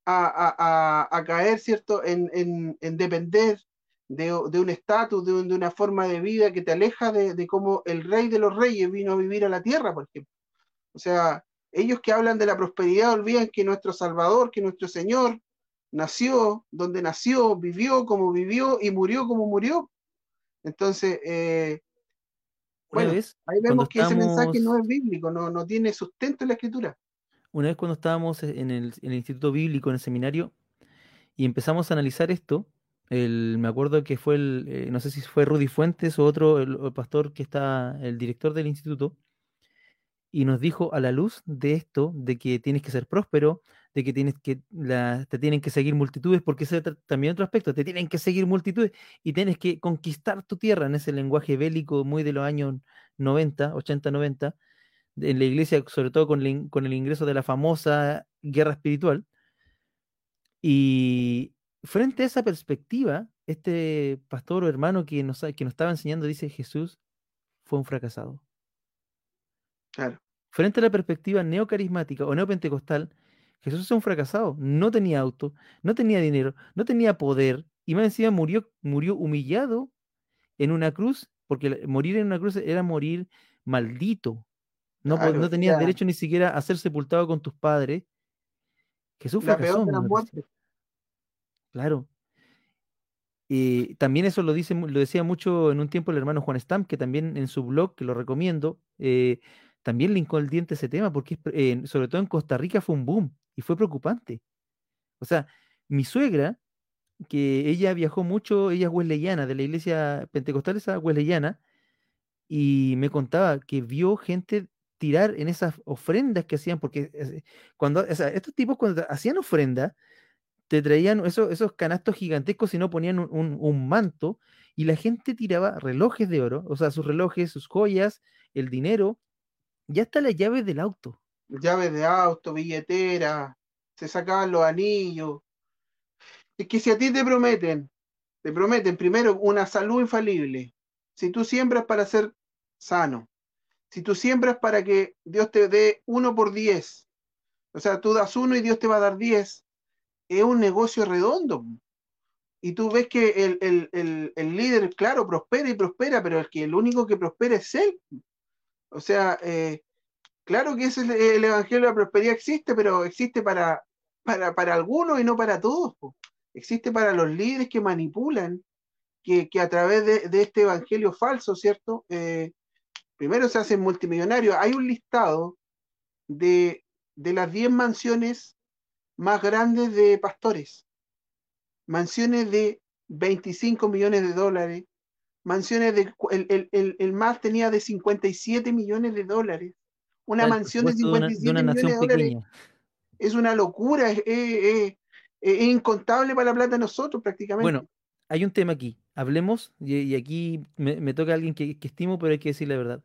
a, caer, ¿cierto?, en, depender de, un estatus, de, una forma de vida que te aleja de, cómo el rey de los reyes vino a vivir a la tierra, por ejemplo. O sea, ellos que hablan de la prosperidad olvidan que nuestro Salvador, que nuestro Señor nació donde nació, vivió como vivió y murió como murió. Entonces, eh, bueno, ahí vemos que ese mensaje no es bíblico, no, no tiene sustento en la escritura una vez cuando estábamos en el, Instituto Bíblico, en el seminario, y empezamos a analizar esto, me acuerdo que fue el, eh, no sé si fue Rudy Fuentes o otro, el, pastor que está, el director del instituto, y nos dijo a la luz de esto, de que tienes que ser próspero, de que tienes que te tienen que seguir multitudes, porque ese es también otro aspecto, te tienen que seguir multitudes y tienes que conquistar tu tierra en ese lenguaje bélico muy de los años 90, 80, 90, en la iglesia, sobre todo con el, con el ingreso de la famosa guerra espiritual. Y frente a esa perspectiva, este pastor o hermano que nos, que nos estaba enseñando dice, Jesús fue un fracasado. Claro. Frente a la perspectiva neocarismática o neopentecostal, Jesús es un fracasado. No tenía auto, no tenía dinero, no tenía poder y más encima murió, murió humillado en una cruz, porque morir en una cruz era morir maldito. No, no tenías derecho ni siquiera a ser sepultado con tus padres. Jesús fracasó. Claro. Y también eso lo, dice, lo decía mucho en un tiempo el hermano Juan Stamp, que también en su blog, que lo recomiendo, eh, también linkó el diente ese tema, porque sobre todo en Costa Rica fue un boom y fue preocupante. O sea, mi suegra, que ella viajó mucho, ella es wesleyana, de la iglesia pentecostal esa wesleyana, y me contaba que vio gente tirar en esas ofrendas que hacían, porque eh, cuando, estos tipos cuando hacían ofrenda, te traían esos, esos canastos gigantescos y no ponían un, un, manto, y la gente tiraba relojes de oro, o sea, sus relojes, sus joyas, el dinero, ya hasta las llaves del auto llaves de auto, billetera, se sacaban los anillos. Es que si a ti te prometen, te prometen primero una salud infalible, si tú siembras para ser sano, si tú siembras para que Dios te dé uno por diez, o sea, tú das uno y Dios te va a dar diez, es un negocio redondo. Y tú ves que el, el líder, claro, prospera y prospera, pero el que el único que prospera es él. O sea, eh, Claro que ese el, Evangelio de la Prosperidad existe, pero existe para, para, algunos y no para todos. Existe para los líderes que manipulan, que, a través de, este Evangelio falso, ¿cierto? Eh, primero se hacen multimillonarios. Hay un listado de, las 10 mansiones más grandes de pastores. Mansiones de 25 millones de dólares. Mansiones de... El, el, el más tenía de 57 millones de dólares una mansión de 57 millones de dólares. Es una locura, es, incontable para la plata de nosotros prácticamente. Bueno, hay un tema aquí. Hablemos, y, aquí me, toca alguien que, estimo, pero hay que decir la verdad.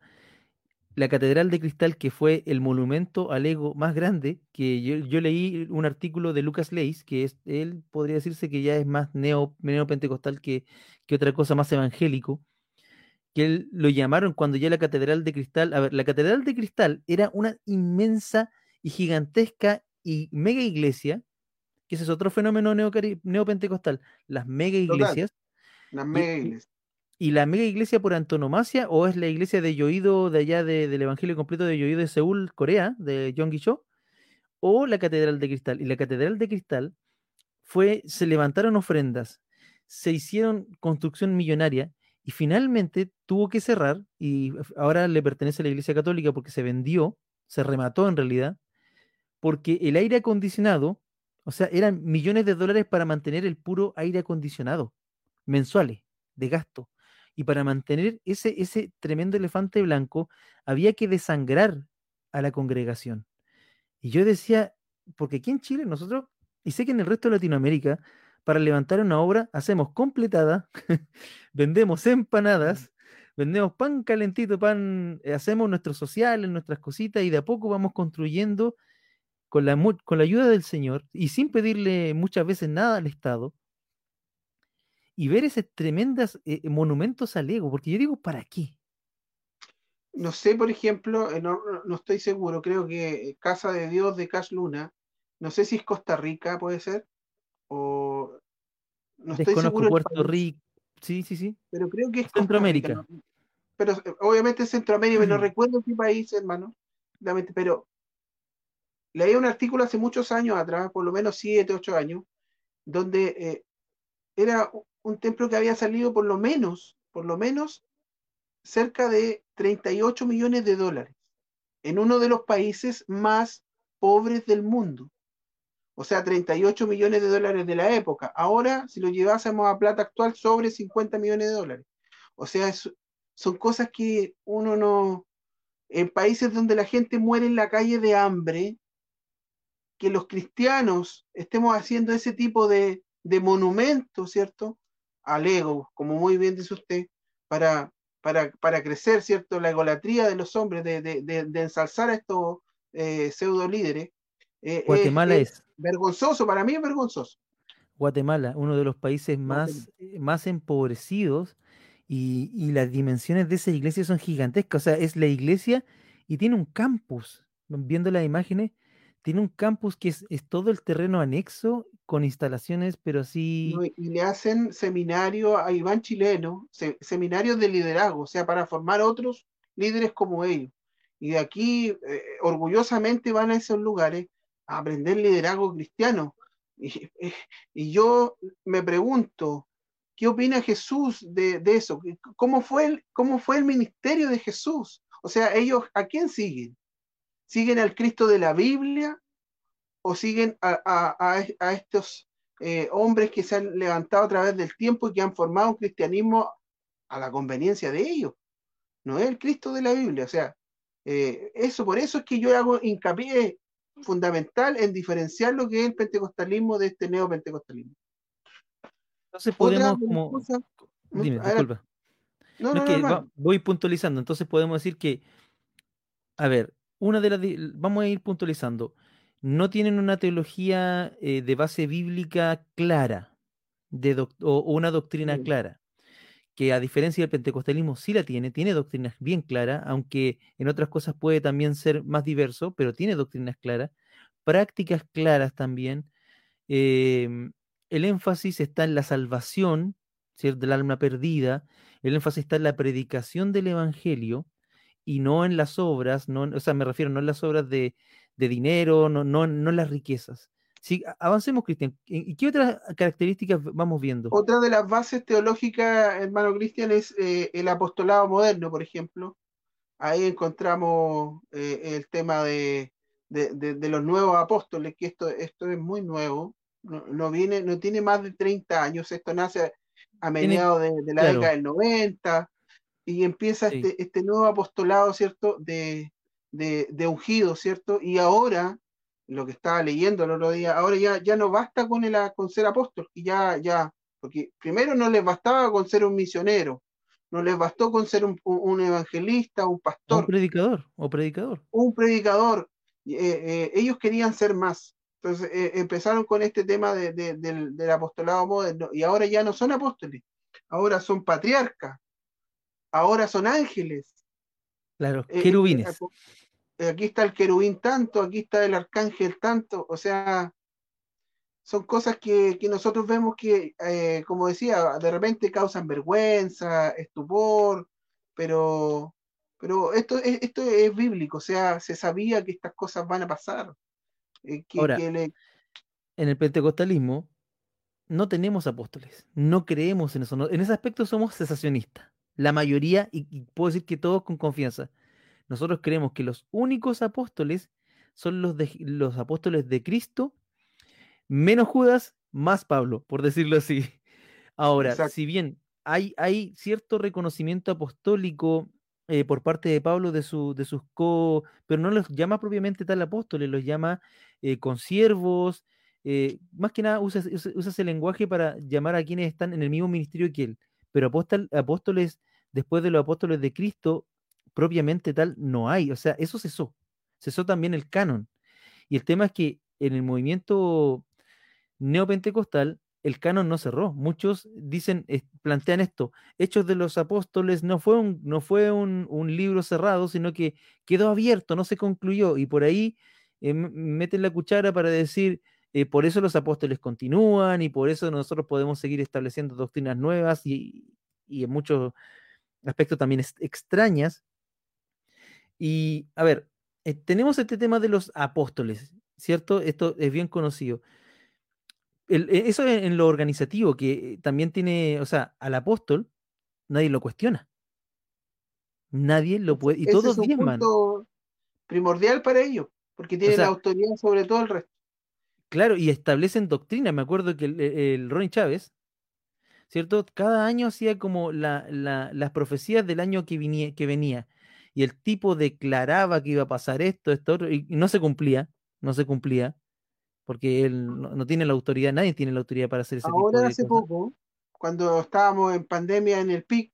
La Catedral de Cristal, que fue el monumento al ego más grande, que yo, leí un artículo de Lucas Leis, que es, él podría decirse que ya es más neo, neopentecostal que, que otra cosa más evangélico que él lo llamaron cuando ya la Catedral de Cristal, a ver, la Catedral de Cristal era una inmensa y gigantesca y mega iglesia, que ese es otro fenómeno neopentecostal, las mega iglesias. Las mega iglesias. Y, la mega iglesia por antonomasia, o es la iglesia de Yoido de allá del Evangelio completo de Yoido de Seúl, Corea, de Yonggi Cho, o la Catedral de Cristal. Y la Catedral de Cristal fue, se levantaron ofrendas, se hicieron construcción millonaria, y finalmente tuvo que cerrar y ahora le pertenece a la Iglesia Católica porque se vendió, se remató en realidad, porque el aire acondicionado, o sea, eran millones de dólares para mantener el puro aire acondicionado, mensuales, de gasto. Y para mantener ese, ese tremendo elefante blanco, había que desangrar a la congregación. Y yo decía, porque aquí en Chile nosotros, y sé que en el resto de Latinoamérica, para levantar una obra, hacemos completada, vendemos empanadas, vendemos pan calentito, pan, eh, hacemos nuestros sociales, nuestras cositas y de a poco vamos construyendo con la, con la ayuda del Señor y sin pedirle muchas veces nada al Estado. Y ver esos tremendos eh, monumentos al ego, porque yo digo, ¿para qué? No sé, por ejemplo, eh, no, no, estoy seguro, creo que Casa de Dios de Cash Luna, no sé si es Costa Rica, puede ser, o no estoy seguro Puerto Rico. Sí, sí, sí. Pero creo que es Centroamérica. Pero eh, obviamente Centroamérica, no recuerdo qué país, hermano. Pero leí un artículo hace muchos años atrás, por lo menos 7, 8 años, donde eh, era un templo que había salido por lo menos, por lo menos, cerca de 38 millones de dólares en uno de los países más pobres del mundo o sea, 38 millones de dólares de la época. Ahora, si lo llevásemos a plata actual, sobre 50 millones de dólares. O sea, son cosas que uno no... En países donde la gente muere en la calle de hambre, que los cristianos estemos haciendo ese tipo de, de monumentos, ¿cierto? Al ego, como muy bien dice usted, para, para, para crecer, ¿cierto? La egolatría de los hombres, de, de, de ensalzar a estos eh, pseudo líderes. Eh, Guatemala es, Vergonzoso, para mí es vergonzoso. Guatemala, uno de los países más, eh, más empobrecidos y, y, las dimensiones de esa iglesia son gigantescas. O sea, es la iglesia y tiene un campus. Viendo las imágenes, tiene un campus que es, todo el terreno anexo con instalaciones, pero así. y le hacen seminario a Iván Chileno, seminarios de liderazgo, o sea, para formar otros líderes como ellos. Y de aquí, eh, orgullosamente, van a esos lugares a aprender liderazgo cristiano. Y, yo me pregunto, ¿qué opina Jesús de, de, eso? ¿Cómo fue, el, ¿Cómo fue el ministerio de Jesús? O sea, ellos, ¿a quién siguen? ¿Siguen al Cristo de la Biblia o siguen a, estos eh, hombres que se han levantado a través del tiempo y que han formado un cristianismo a la conveniencia de ellos? No es el Cristo de la Biblia. O sea, eh, eso por eso es que yo hago hincapié fundamental en diferenciar lo que es el pentecostalismo de este neopentecostalismo. Entonces podemos como... Dime, disculpa. No, no, voy puntualizando. Entonces podemos decir que, a ver, una de las, vamos a ir puntualizando, no tienen una teología eh, de base bíblica clara de o, una doctrina clara, que a diferencia del pentecostalismo sí la tiene, tiene doctrinas bien claras, aunque en otras cosas puede también ser más diverso, pero tiene doctrinas claras, prácticas claras también. Em, el énfasis está en la salvación, ¿cierto? del alma perdida, el énfasis está en la predicación del Evangelio, y no en las obras, no, o sea, me refiero no en las obras de, dinero, no, no, no en las riquezas. Sí, avancemos, Cristian. ¿Y qué otras características vamos viendo? Otra de las bases teológicas, hermano Cristian, es eh, el apostolado moderno, por ejemplo. Ahí encontramos eh, el tema de, los nuevos apóstoles, que esto, esto es muy nuevo. No, viene, no tiene más de 30 años. Esto nace a mediados de, la década del 90 y empieza este, este, nuevo apostolado, ¿cierto? De, de, ungido, ¿cierto? Y ahora, lo que estaba leyendo el otro día, ahora ya, ya no basta con, el, con ser apóstol, y ya, ya, porque primero no les bastaba con ser un misionero, no les bastó con ser un, un evangelista, un pastor. Un predicador, o predicador. Un predicador. Eh, eh, ellos querían ser más. Entonces eh, empezaron con este tema de, del, del apostolado moderno y ahora ya no son apóstoles, ahora son patriarcas, ahora son ángeles. Claro, eh, querubines. Eh, aquí está el querubín tanto, aquí está el arcángel tanto, o sea, son cosas que, nosotros vemos que, eh, como decía, de repente causan vergüenza, estupor, pero, pero esto, es, esto es bíblico, o sea, se sabía que estas cosas van a pasar. Ahora, en el pentecostalismo no tenemos apóstoles, no creemos en eso, en ese aspecto somos cesacionistas la mayoría, y, puedo decir que todos con confianza, nosotros creemos que los únicos apóstoles son los, de, los apóstoles de Cristo, menos Judas, más Pablo, por decirlo así. Ahora, si bien hay, hay, cierto reconocimiento apostólico eh, por parte de Pablo de, su, de sus co, pero no los llama propiamente tal apóstoles, los llama eh, consiervos, eh, más que nada usa, usa, ese lenguaje para llamar a quienes están en el mismo ministerio que él pero apóstoles, después de los apóstoles de Cristo, propiamente tal, no hay. O sea, eso cesó. Cesó también el canon. Y el tema es que en el movimiento neopentecostal, el canon no cerró. Muchos dicen, plantean esto, Hechos de los Apóstoles no fue, un, no fue un, libro cerrado, sino que quedó abierto, no se concluyó. Y por ahí eh, meten la cuchara para decir, eh, por eso los apóstoles continúan y por eso nosotros podemos seguir estableciendo doctrinas nuevas y, en muchos aspectos también extrañas. Y a ver, eh, tenemos este tema de los apóstoles, ¿cierto? Esto es bien conocido. E, eso en, lo organizativo, que también tiene, o sea, al apóstol nadie lo cuestiona. Nadie lo puede. Y todos es un punto primordial para ellos, porque tiene la autoridad sobre todo el resto. Claro, y establecen doctrina. Me acuerdo que el, Ronnie Chávez, ¿cierto? Cada año hacía como las profecías del año que, venía, que venía. Y el tipo declaraba que iba a pasar esto, esto, otro, y, no se cumplía, no se cumplía. porque él no, tiene la autoridad, nadie tiene la autoridad para hacer ese tipo de cosas. Ahora hace poco, cuando estábamos en pandemia en el PIC,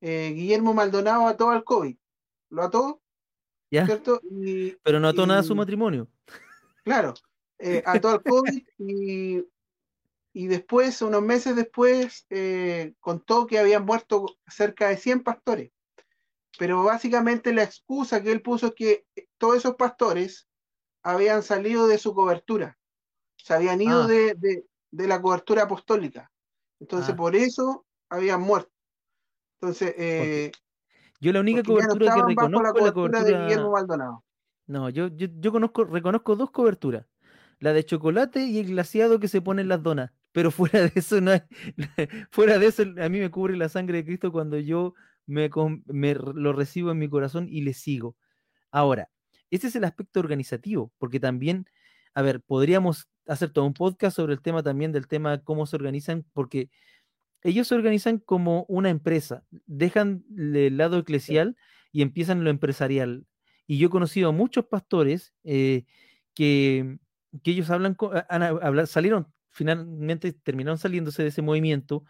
eh, Guillermo Maldonado ató al COVID. ¿Lo ató? ¿Ya? ¿Cierto? Pero no ató nada a su matrimonio. Claro, eh, ató al COVID y, y, después, unos meses después, eh, contó que habían muerto cerca de 100 pastores. Pero básicamente la excusa que él puso es que todos esos pastores habían salido de su cobertura, se habían ido ah. de, la cobertura apostólica. Entonces, ah. por eso habían muerto. Entonces, eh, yo la única cobertura que reconozco la cobertura, de Guillermo Maldonado. No, yo, yo, conozco, reconozco dos coberturas. La de chocolate y el glaciado que se pone en las donas. Pero fuera de eso, no hay, fuera de eso, a mí me cubre la sangre de Cristo cuando yo me, me lo recibo en mi corazón y le sigo. Ahora, ese es el aspecto organizativo, porque también, a ver, podríamos hacer todo un podcast sobre el tema también del tema cómo se organizan, porque ellos se organizan como una empresa, dejan el lado eclesial y empiezan lo empresarial. Y yo he conocido a muchos pastores eh, que, que, ellos hablan, han, salieron, finalmente terminaron saliéndose de ese movimiento,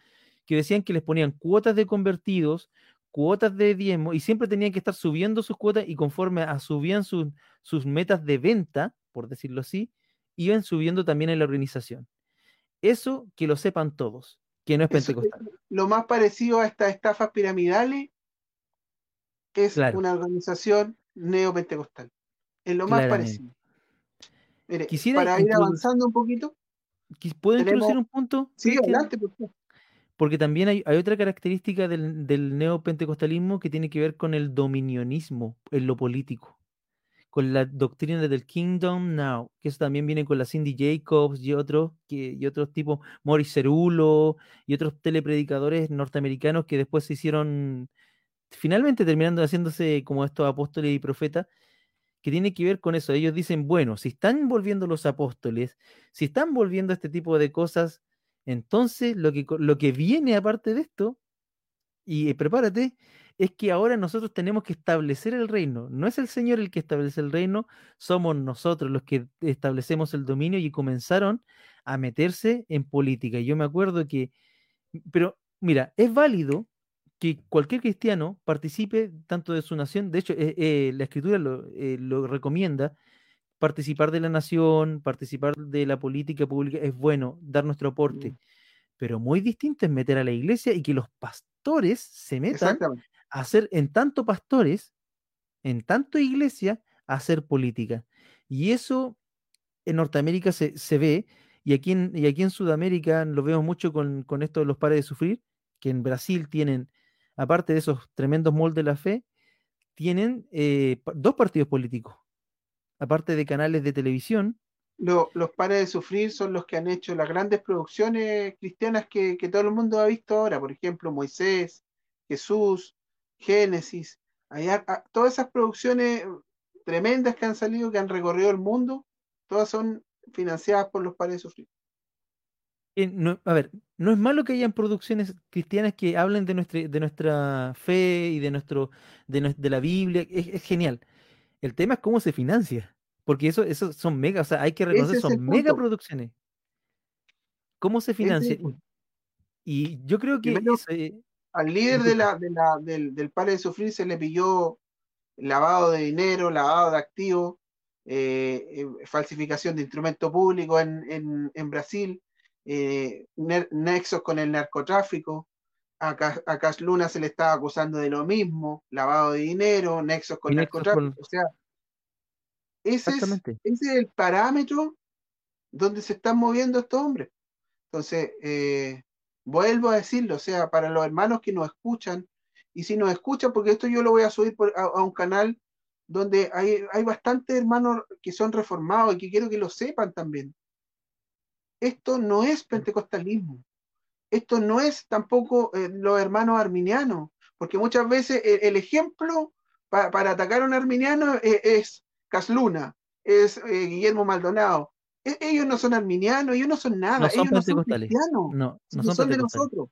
que decían que les ponían cuotas de convertidos, cuotas de diezmo, y siempre tenían que estar subiendo sus cuotas y conforme a subían sus, sus metas de venta, por decirlo así, iban subiendo también en la organización. Eso que lo sepan todos que no es pentecostal. lo más parecido a estas estafas piramidales es una organización neopentecostal. Es lo más parecido. Para ir avanzando un poquito. ¿Puedo introducir un punto? Sí, adelante, por favor. Porque también hay, otra característica del, del neopentecostalismo que tiene que ver con el dominionismo en lo político con la doctrina del Kingdom Now, que eso también viene con la Cindy Jacobs y otros, que, y otros tipos, Morris Cerulo y otros telepredicadores norteamericanos que después se hicieron, finalmente terminando haciéndose como estos apóstoles y profetas, que tiene que ver con eso. Ellos dicen, bueno, si están volviendo los apóstoles, si están volviendo este tipo de cosas, entonces lo que, lo que viene aparte de esto, y prepárate, es que ahora nosotros tenemos que establecer el reino. No es el Señor el que establece el reino, somos nosotros los que establecemos el dominio y comenzaron a meterse en política. Yo me acuerdo que, pero mira, es válido que cualquier cristiano participe tanto de su nación, de hecho, eh, eh, la escritura eh, lo, recomienda, participar de la nación, participar de la política pública, es bueno, dar nuestro aporte, mm. pero muy distinto es meter a la iglesia y que los pastores se metan hacer en tanto pastores, en tanto iglesia, hacer política. Y eso en Norteamérica se, ve, y aquí, en, y aquí en Sudamérica lo vemos mucho con, esto de los pares de sufrir, que en Brasil tienen, aparte de esos tremendos moldes de la fe, tienen eh, dos partidos políticos, aparte de canales de televisión. los pares de sufrir son los que han hecho las grandes producciones cristianas que, todo el mundo ha visto ahora, por ejemplo, Moisés, Jesús, Génesis, todas esas producciones tremendas que han salido, que han recorrido el mundo, todas son financiadas por los padres de sufrir. A ver, no es malo que hayan producciones cristianas que hablen de nuestra, de nuestra fe y de nuestro, de, de la Biblia, es, genial. El tema es cómo se financia, porque eso, eso son mega, o sea, hay que reconocer, son mega producciones. ¿Cómo se financia? Y yo creo que al líder de la, del, del pare de sufrir se le pilló lavado de dinero, lavado de activos, eh, eh, falsificación de instrumento público en, Brasil, eh, nexos con el narcotráfico. A, a Luna se le estaba acusando de lo mismo, lavado de dinero, nexos con el narcotráfico. O sea, ese es, ese es el parámetro donde se están moviendo estos hombres. Entonces, Vuelvo a decirlo, o sea, para los hermanos que nos escuchan, y si nos escuchan, porque esto yo lo voy a subir a, un canal donde hay, hay bastantes hermanos que son reformados y que quiero que lo sepan también. Esto no es pentecostalismo. Esto no es tampoco eh, los hermanos arminianos, porque muchas veces el, ejemplo para atacar a un arminiano eh, es, Casluna, es eh, Guillermo Maldonado, e-, ellos no son arminianos, ellos no son nada, ellos no son cristianos, no, no son, de nosotros.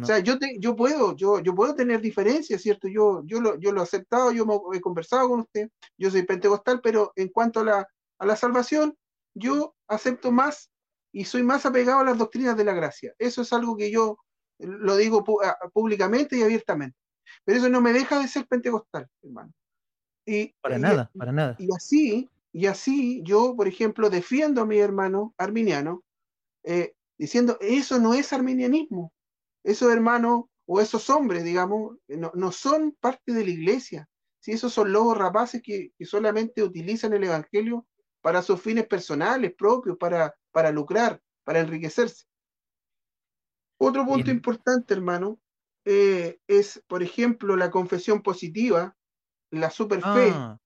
O sea, yo, te, yo puedo, yo, yo puedo tener diferencias, ¿cierto? Yo, yo, lo, yo lo he aceptado, yo he conversado con usted, yo soy pentecostal, pero en cuanto a la, a la salvación, yo acepto más y soy más apegado a las doctrinas de la gracia. Eso es algo que yo lo digo públicamente y abiertamente. Pero eso no me deja de ser pentecostal, hermano. Y, para nada, para nada. Y así, y así yo, por ejemplo, defiendo a mi hermano arminiano, eh, diciendo, eso no es arminianismo. Esos hermanos o esos hombres, digamos, no, son parte de la iglesia. Si esos son lobos rapaces que, solamente utilizan el evangelio para sus fines personales, propios, para, para lucrar, para enriquecerse. Otro punto importante, hermano, eh, es, por ejemplo, la confesión positiva, la superfe, ah.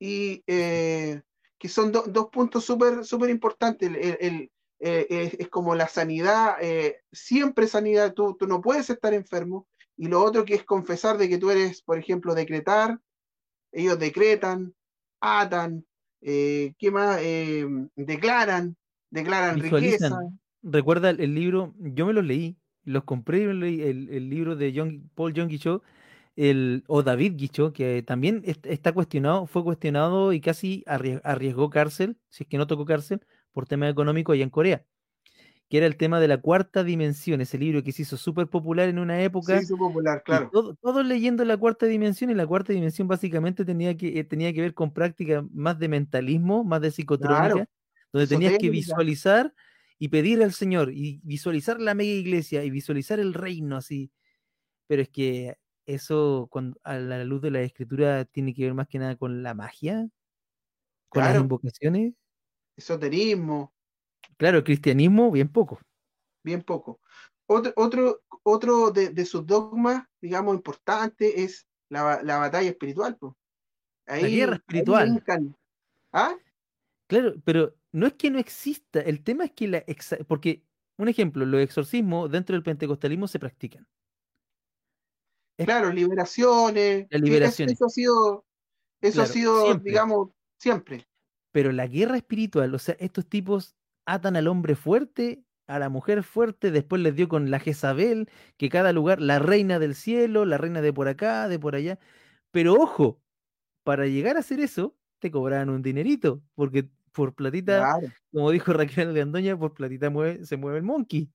y eh, que son dos puntos súper super importantes. El, eh, es, como la sanidad, siempre sanidad, tú, tú no puedes estar enfermo, y lo otro que es confesar de que tú eres, por ejemplo, decretar, ellos decretan, atan, ¿qué más? declaran, declaran riqueza. Recuerda el libro, yo me lo leí, los compré el, libro de John, Paul John Guichot, el, o David Guichot, que también está cuestionado, fue cuestionado y casi arriesgó cárcel, si es que no tocó cárcel, por tema económico allá en Corea, que era el tema de la cuarta dimensión, ese libro que se hizo súper popular en una época. Se hizo popular, claro. Todos leyendo la cuarta dimensión, y la cuarta dimensión básicamente tenía que, eh, tenía que ver con prácticas más de mentalismo, más de psicotrónica, donde tenías que visualizar y pedir al Señor y visualizar la mega iglesia y visualizar el reino así. Pero es que eso cuando, a la luz de la escritura tiene que ver más que nada con la magia, con las invocaciones. Esoterismo. Claro, cristianismo, bien poco. Bien poco. Otro, otro, otro de, sus dogmas, digamos, importante es la, batalla espiritual. la guerra espiritual. ¿Ah? Claro, pero no es que no exista, el tema es que la... Porque, un ejemplo, los exorcismos dentro del pentecostalismo se practican. claro, liberaciones. Eso, ha sido, eso ha sido digamos, siempre. Pero la guerra espiritual, o sea, estos tipos atan al hombre fuerte, a la mujer fuerte, después les dio con la Jezabel, que cada lugar, la reina del cielo, la reina de por acá, de por allá. Pero ojo, para llegar a hacer eso, te cobraban un dinerito, porque por platita, como dijo Raquel de Andoña, por platita se mueve el monkey.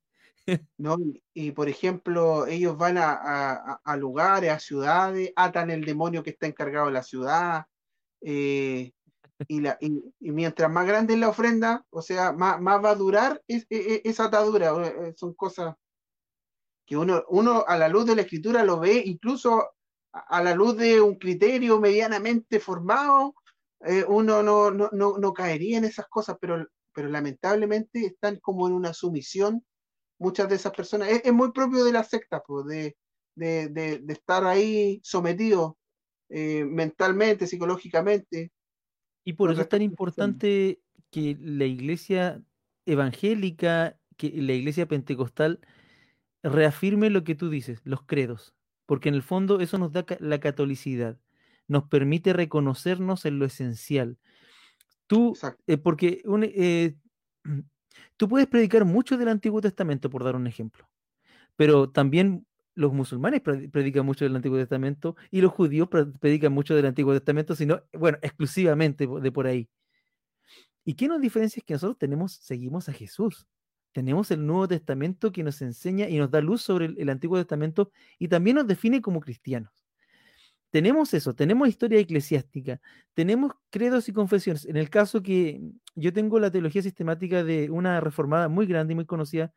no, y, por ejemplo, ellos van a, lugares, a ciudades, atan el demonio que está encargado de la ciudad, eh, y, la, y, mientras más grande es la ofrenda, o sea, más, más va a durar e, e, esa atadura. Eh, son cosas que uno, uno a la luz de la escritura lo ve, incluso a la luz de un criterio medianamente formado, eh, uno no, no, no, caería en esas cosas, pero, pero lamentablemente están como en una sumisión muchas de esas personas. Es, muy propio de la secta, pues, de, de, de, estar ahí sometido eh, mentalmente, psicológicamente. Y por eso es tan importante que la iglesia evangélica, que la iglesia pentecostal reafirme lo que tú dices, los credos, porque en el fondo eso nos da la catolicidad nos permite reconocernos en lo esencial. Tú, eh, porque eh, tú puedes predicar mucho del Antiguo Testamento, por dar un ejemplo, pero también los musulmanes predican mucho del Antiguo Testamento y los judíos predican mucho del Antiguo Testamento, sino, bueno, exclusivamente de por ahí. ¿Y qué nos diferencia? Es que nosotros tenemos, seguimos a Jesús. Tenemos el Nuevo Testamento que nos enseña y nos da luz sobre el Antiguo Testamento y también nos define como cristianos tenemos eso, tenemos historia eclesiástica, tenemos credos y confesiones. En el caso que yo tengo la teología sistemática de una reformada muy grande y muy conocida,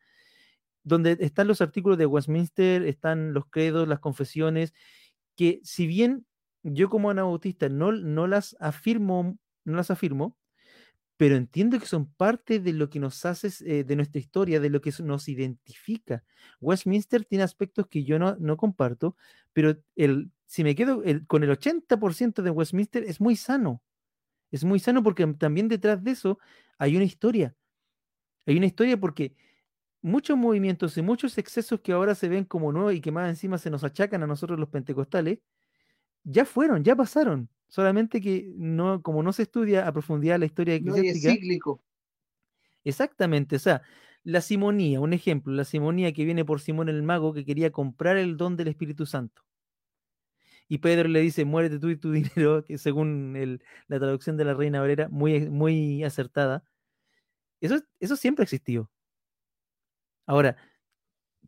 donde están los artículos de Westminster, están los credos, las confesiones, que si bien yo como anabautista no, no las afirmo, no las afirmo, pero entiendo que son parte de lo que nos hace, eh, de nuestra historia, de lo que nos identifica. Westminster tiene aspectos que yo no, no comparto, pero el, si me quedo con el 80% de Westminster es muy sano. Es muy sano porque también detrás de eso hay una historia. Hay una historia porque muchos movimientos y muchos excesos que ahora se ven como nuevos y que más encima se nos achacan a nosotros los pentecostales, ya fueron, ya pasaron. Solamente que no, como no se estudia a profundidad la historia eclesiástica. No, es cíclico. Exactamente, o sea, la simonía, un ejemplo, la simonía que viene por Simón el Mago que quería comprar el don del Espíritu Santo. Y Pedro le dice, muérete tú y tu dinero, que según la traducción de la Reina Valera, muy, muy acertada, Eso, eso siempre ha existido. Ahora,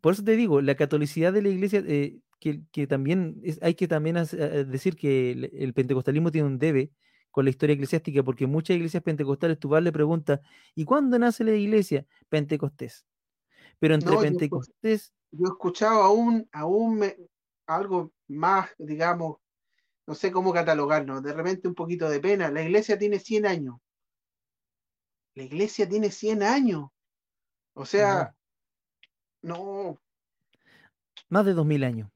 por eso te digo, la catolicidad de la iglesia, eh, que, también hay que también decir que el, pentecostalismo tiene un debe con la historia eclesiástica, porque muchas iglesias pentecostales, tú vas le preguntas, ¿y cuándo nace la iglesia? Pentecostés. Pero entre Pentecostés... Yo, he escuchado aún, aún algo más, digamos, no sé cómo catalogarlo, de repente un poquito de pena. La iglesia tiene 100 años. La iglesia tiene 100 años. O sea, no. Más de 2000 años.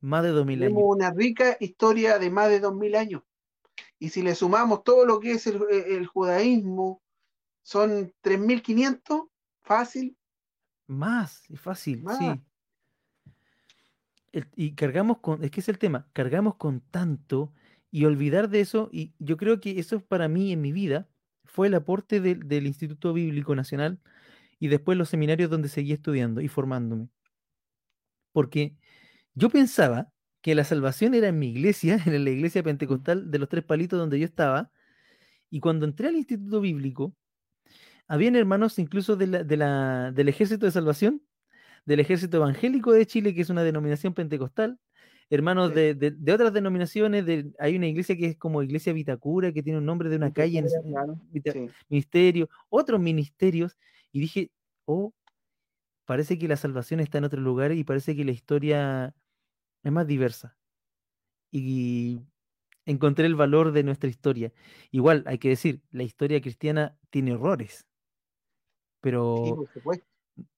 Más de 2000 Tenemos una rica historia de más de 2000 años. Y si le sumamos todo lo que es el, judaísmo, son 3500, fácil. Más, fácil, sí. y cargamos con, es que es el tema, cargamos con tanto y olvidar de eso, y yo creo que eso para mí en mi vida fue el aporte del Instituto Bíblico Nacional y después los seminarios donde seguí estudiando y formándome. Porque yo pensaba que la salvación era en mi iglesia, en la iglesia pentecostal de los tres palitos donde yo estaba, y cuando entré al Instituto Bíblico, habían hermanos incluso de la, del Ejército de Salvación, del Ejército Evangélico de Chile, que es una denominación pentecostal, hermanos de, de, otras denominaciones, de, hay una iglesia que es como Iglesia Vitacura, que tiene un nombre de una calle en ese ministerio, otros ministerios, y dije, oh, parece que la salvación está en otro lugar y parece que la historia es más diversa. Y encontré el valor de nuestra historia. Igual, hay que decir, la historia cristiana tiene errores, pero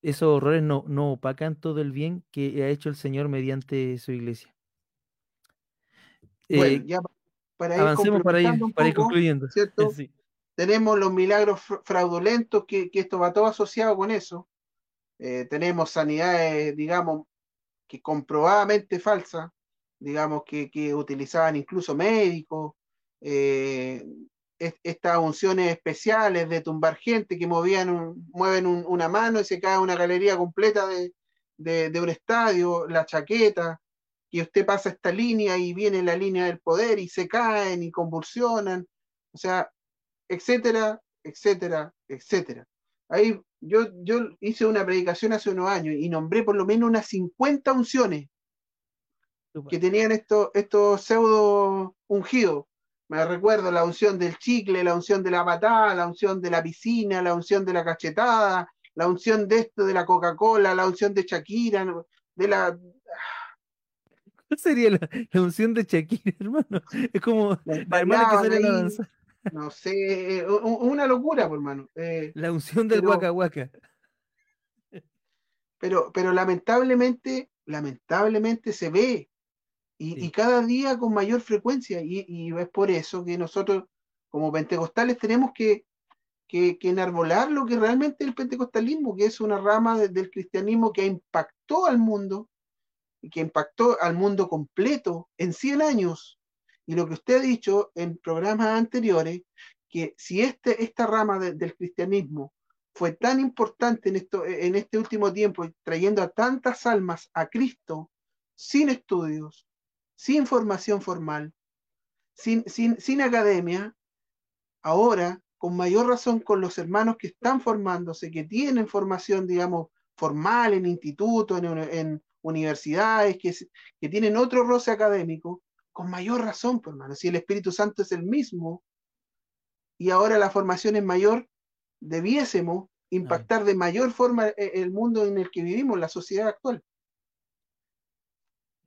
esos errores no, no opacan todo el bien que ha hecho el Señor mediante su iglesia. Bueno, eh, ya para ir avancemos para ir, para ir concluyendo. ¿cierto? Tenemos los milagros fraudulentos, que, que, esto va todo asociado con eso. Eh, tenemos sanidades, digamos, que comprobadamente falsas, digamos, que, utilizaban incluso médicos, eh, estas unciones especiales de tumbar gente que movían mueven una mano y se cae una galería completa de, de, un estadio, la chaqueta, y usted pasa esta línea y viene la línea del poder y se caen y convulsionan, o sea, etcétera, etcétera, etcétera. Ahí yo, yo hice una predicación hace unos años y nombré por lo menos unas 50 unciones que tenían estos, estos pseudo ungidos. Me recuerdo la unción del chicle, la unción de la patada, la unción de la piscina, la unción de la cachetada, la unción de esto, de la Coca-Cola, la unción de Shakira, de la... ¿Cuál sería la, unción de Shakira, hermano? Es como la hermana que sale a la danza. No sé, una locura, por hermano. Eh, la unción del Huacahuaca. Pero, pero lamentablemente, lamentablemente se ve. Y, cada día con mayor frecuencia. Y, es por eso que nosotros, como pentecostales, tenemos que, que, enarbolar lo que realmente es el pentecostalismo, que es una rama del cristianismo que impactó al mundo, y que impactó al mundo completo en 100 años y lo que usted ha dicho en programas anteriores, que si este, esta rama del cristianismo fue tan importante en, esto, en este último tiempo, trayendo a tantas almas a Cristo, sin estudios, sin formación formal, sin, sin, sin academia, ahora, con mayor razón, con los hermanos que están formándose, que tienen formación, digamos, formal en institutos, en, en universidades, que, que tienen otro roce académico, con mayor razón, pues, hermano. Si el Espíritu Santo es el mismo y ahora la formación es mayor, debiésemos impactar de mayor forma e-, el mundo en el que vivimos, la sociedad actual.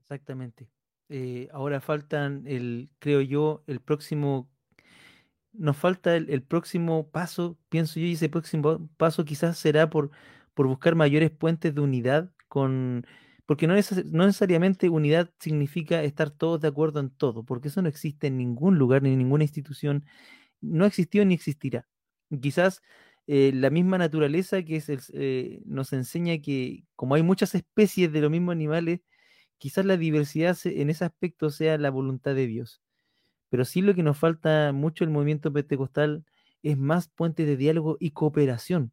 Exactamente. Eh, ahora faltan el, creo yo, el próximo, nos falta el, próximo paso, pienso yo, y ese próximo paso quizás será por, por buscar mayores puentes de unidad con porque no, no necesariamente unidad significa estar todos de acuerdo en todo, porque eso no existe en ningún lugar ni en ninguna institución, no existió ni existirá. Quizás eh, la misma naturaleza que es eh, nos enseña que como hay muchas especies de los mismos animales, quizás la diversidad en ese aspecto sea la voluntad de Dios. Pero sí lo que nos falta mucho el movimiento pentecostal es más puentes de diálogo y cooperación.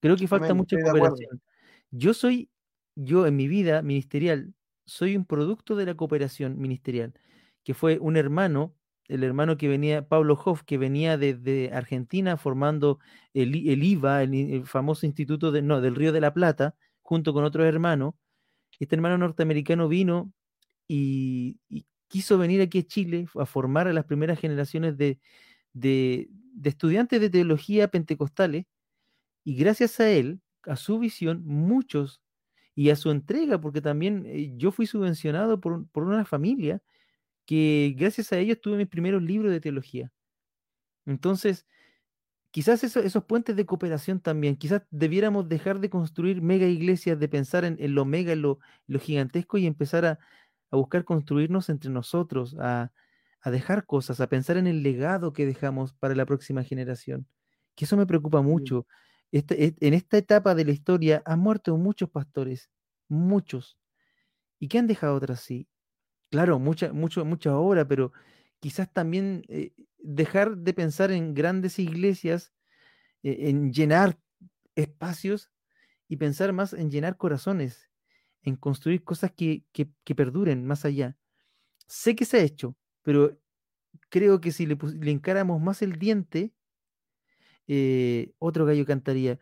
Creo que falta mucha cooperación. Yo soy yo en mi vida ministerial soy un producto de la cooperación ministerial, que fue un hermano el hermano que venía, Pablo Hoff, que venía desde Argentina formando el, el IVA, el, famoso instituto de, no, del Río de la Plata, junto con otros hermanos. Este hermano norteamericano vino y, quiso venir aquí a Chile a formar a las primeras generaciones de, de, estudiantes de teología pentecostales. Y gracias a él, a su visión, muchos, y a su entrega, porque también eh, yo fui subvencionado por, por una familia que gracias a ellos tuve mis primeros libros de teología. Entonces, quizás esos puentes de cooperación también, quizás debiéramos dejar de construir mega iglesias, de pensar en, lo mega, en lo, gigantesco y empezar a, buscar construirnos entre nosotros, a, dejar cosas, a pensar en el legado que dejamos para la próxima generación. Que eso me preocupa mucho. Este, en esta etapa de la historia han muerto muchos pastores, muchos. ¿Y qué han dejado tras sí? Claro, mucha, mucho, mucha obra, pero quizás también eh, dejar de pensar en grandes iglesias, eh, en llenar espacios y pensar más en llenar corazones, en construir cosas que, perduren más allá. Sé que se ha hecho, pero creo que si le, le encaramos más el diente, eh, otro gallo cantaría.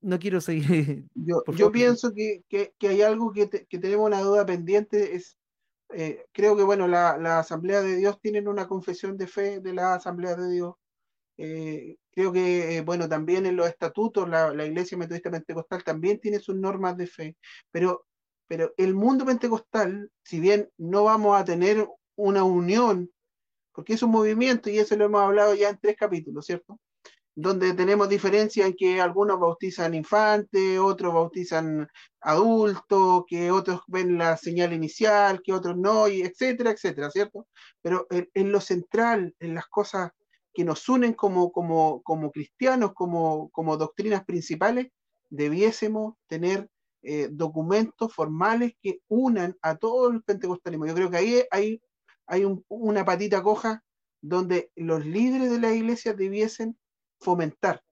No quiero seguir. Yo, yo pienso que, hay algo que, tenemos una duda pendiente. Es, eh, creo que bueno, la, la, Asamblea de Dios tienen una confesión de fe de la Asamblea de Dios. Eh, creo que, bueno, también en los estatutos la, la, Iglesia Metodista Pentecostal también tiene sus normas de fe, pero, pero el mundo pentecostal, si bien no vamos a tener una unión, porque es un movimiento y eso lo hemos hablado ya en tres capítulos, ¿cierto? donde tenemos diferencia en que algunos bautizan infantes, otros bautizan adultos, que otros ven la señal inicial, que otros no, y etcétera, etcétera, ¿cierto? Pero en, lo central, en las cosas que nos unen como, como, como cristianos, como, como doctrinas principales, debiésemos tener eh, documentos formales que unan a todo el pentecostalismo. Yo creo que ahí hay, hay una patita coja donde los líderes de la iglesia debiesen fomentar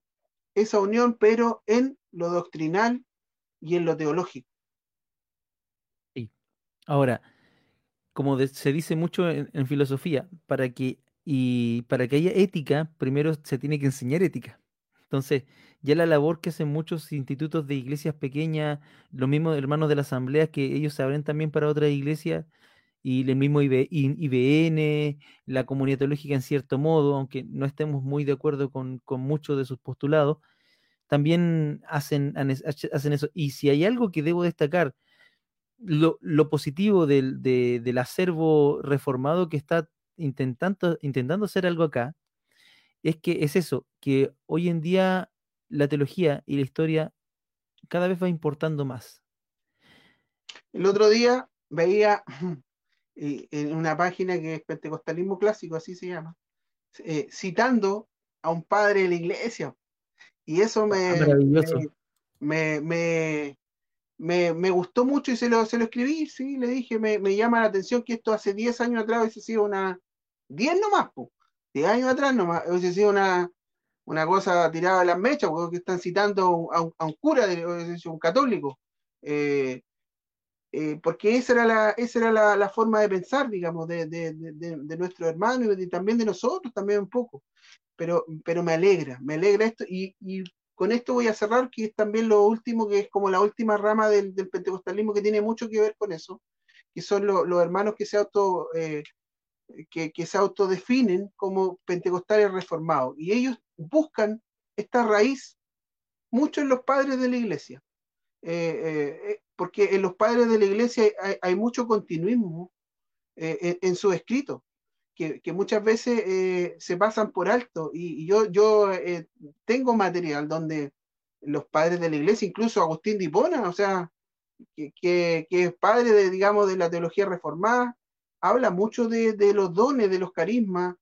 esa unión, pero en lo doctrinal y en lo teológico. Sí. Ahora, como se dice mucho en, filosofía, para que, y para que haya ética, primero se tiene que enseñar ética. Entonces, ya la labor que hacen muchos institutos de iglesias pequeñas, los mismos hermanos de la asamblea, que ellos se abren también para otras iglesias, y el mismo IBN, la comunidad teológica en cierto modo, aunque no estemos muy de acuerdo con, muchos de sus postulados, también hacen, hacen eso. Y si hay algo que debo destacar, lo, positivo del, del, acervo reformado que está intentando, intentando hacer algo acá, es que es eso, que hoy en día la teología y la historia cada vez va importando más. El otro día veía en una página que es Pentecostalismo Clásico, así se llama, eh, citando a un padre de la iglesia. Y eso me, ah, me, me, me, gustó mucho y se lo, se lo escribí, sí, le dije, me, llama la atención que esto hace 10 años atrás hubiese sido una, 10 nomás, 10 años atrás nomás, hubiese sido una, una cosa tirada a las mechas, porque están citando a un, a un cura, de, un católico. Eh, eh, porque esa era, la, esa era la, forma de pensar, digamos, de, de, de, nuestros hermanos y también de nosotros, también un poco. Pero, pero me alegra, me alegra esto y, y, con esto voy a cerrar, que es también lo último, que es como la última rama del, del pentecostalismo que tiene mucho que ver con eso, que son los hermanos que se auto... Eh, que, que, se autodefinen como pentecostales reformados. Y ellos buscan esta raíz mucho en los padres de la iglesia. Eh, porque en los padres de la iglesia hay, mucho continuismo eh, en, su escrito, que, muchas veces eh, se pasan por alto. Y, yo, yo eh, tengo material donde los padres de la iglesia, incluso Agustín de Hipona, o sea, que, es padre de, digamos, de la teología reformada, habla mucho de, los dones, de los carismas,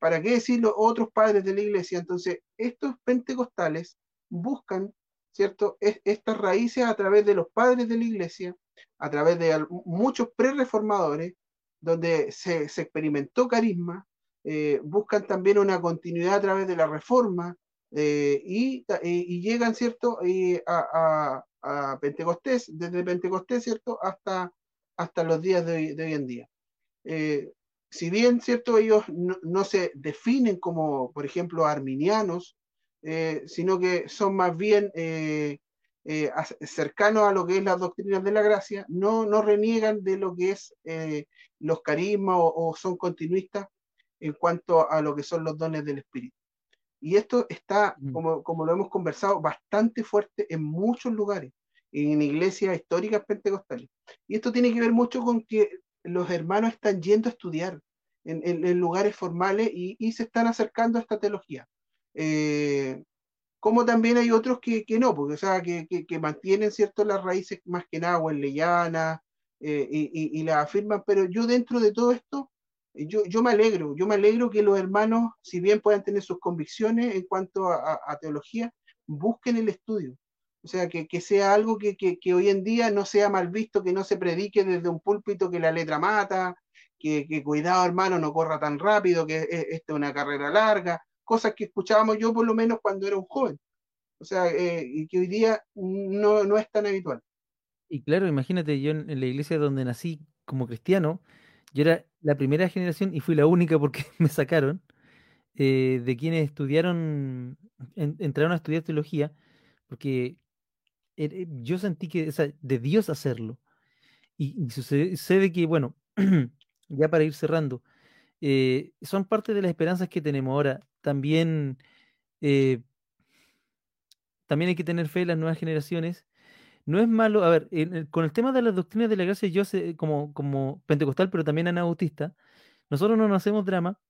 ¿para qué decirlo? Otros padres de la iglesia. Entonces, estos pentecostales buscan ¿cierto? estas raíces a través de los padres de la iglesia, a través de muchos pre-reformadores, donde se, experimentó carisma, eh, buscan también una continuidad a través de la reforma eh, y, llegan, ¿cierto?, a, Pentecostés, desde Pentecostés, ¿cierto?, hasta, hasta los días de hoy, en día. Eh, si bien, ¿cierto? Ellos no, se definen como, por ejemplo, arminianos, eh, sino que son más bien eh, eh, cercanos a lo que es las doctrinas de la gracia, no, no reniegan de lo que es los carismas o, son continuistas en cuanto a lo que son los dones del Espíritu. Y esto está, mm. como, como lo hemos conversado, bastante fuerte en muchos lugares, en iglesias históricas pentecostales. Y esto tiene que ver mucho con que los hermanos están yendo a estudiar en, lugares formales y, se están acercando a esta teología. Eh, como también hay otros que, no, porque, o sea, que, mantienen cierto las raíces más que nada leyanas eh, y, y, las afirman, pero yo dentro de todo esto, yo, yo me alegro, yo me alegro que los hermanos, si bien puedan tener sus convicciones en cuanto a, teología, busquen el estudio. O sea, que, sea algo que, que, hoy en día no sea mal visto, que no se predique desde un púlpito que la letra mata, que, cuidado hermano, no corra tan rápido, que esta es una carrera larga, cosas que escuchábamos yo por lo menos cuando era un joven. O sea, eh, y que hoy día no, no es tan habitual. Y claro, imagínate, yo en, la iglesia donde nací como cristiano, yo era la primera generación y fui la única porque me sacaron eh, de quienes estudiaron, entraron a estudiar teología, porque eh, yo sentí que, o sea, de Dios hacerlo. Y, sucede, que, bueno, ya para ir cerrando, eh, son parte de las esperanzas que tenemos ahora. También, eh, también hay que tener fe en las nuevas generaciones. No es malo, a ver, con el tema de las doctrinas de la gracia, yo sé, como, como pentecostal, pero también anabautista, nosotros no nos hacemos drama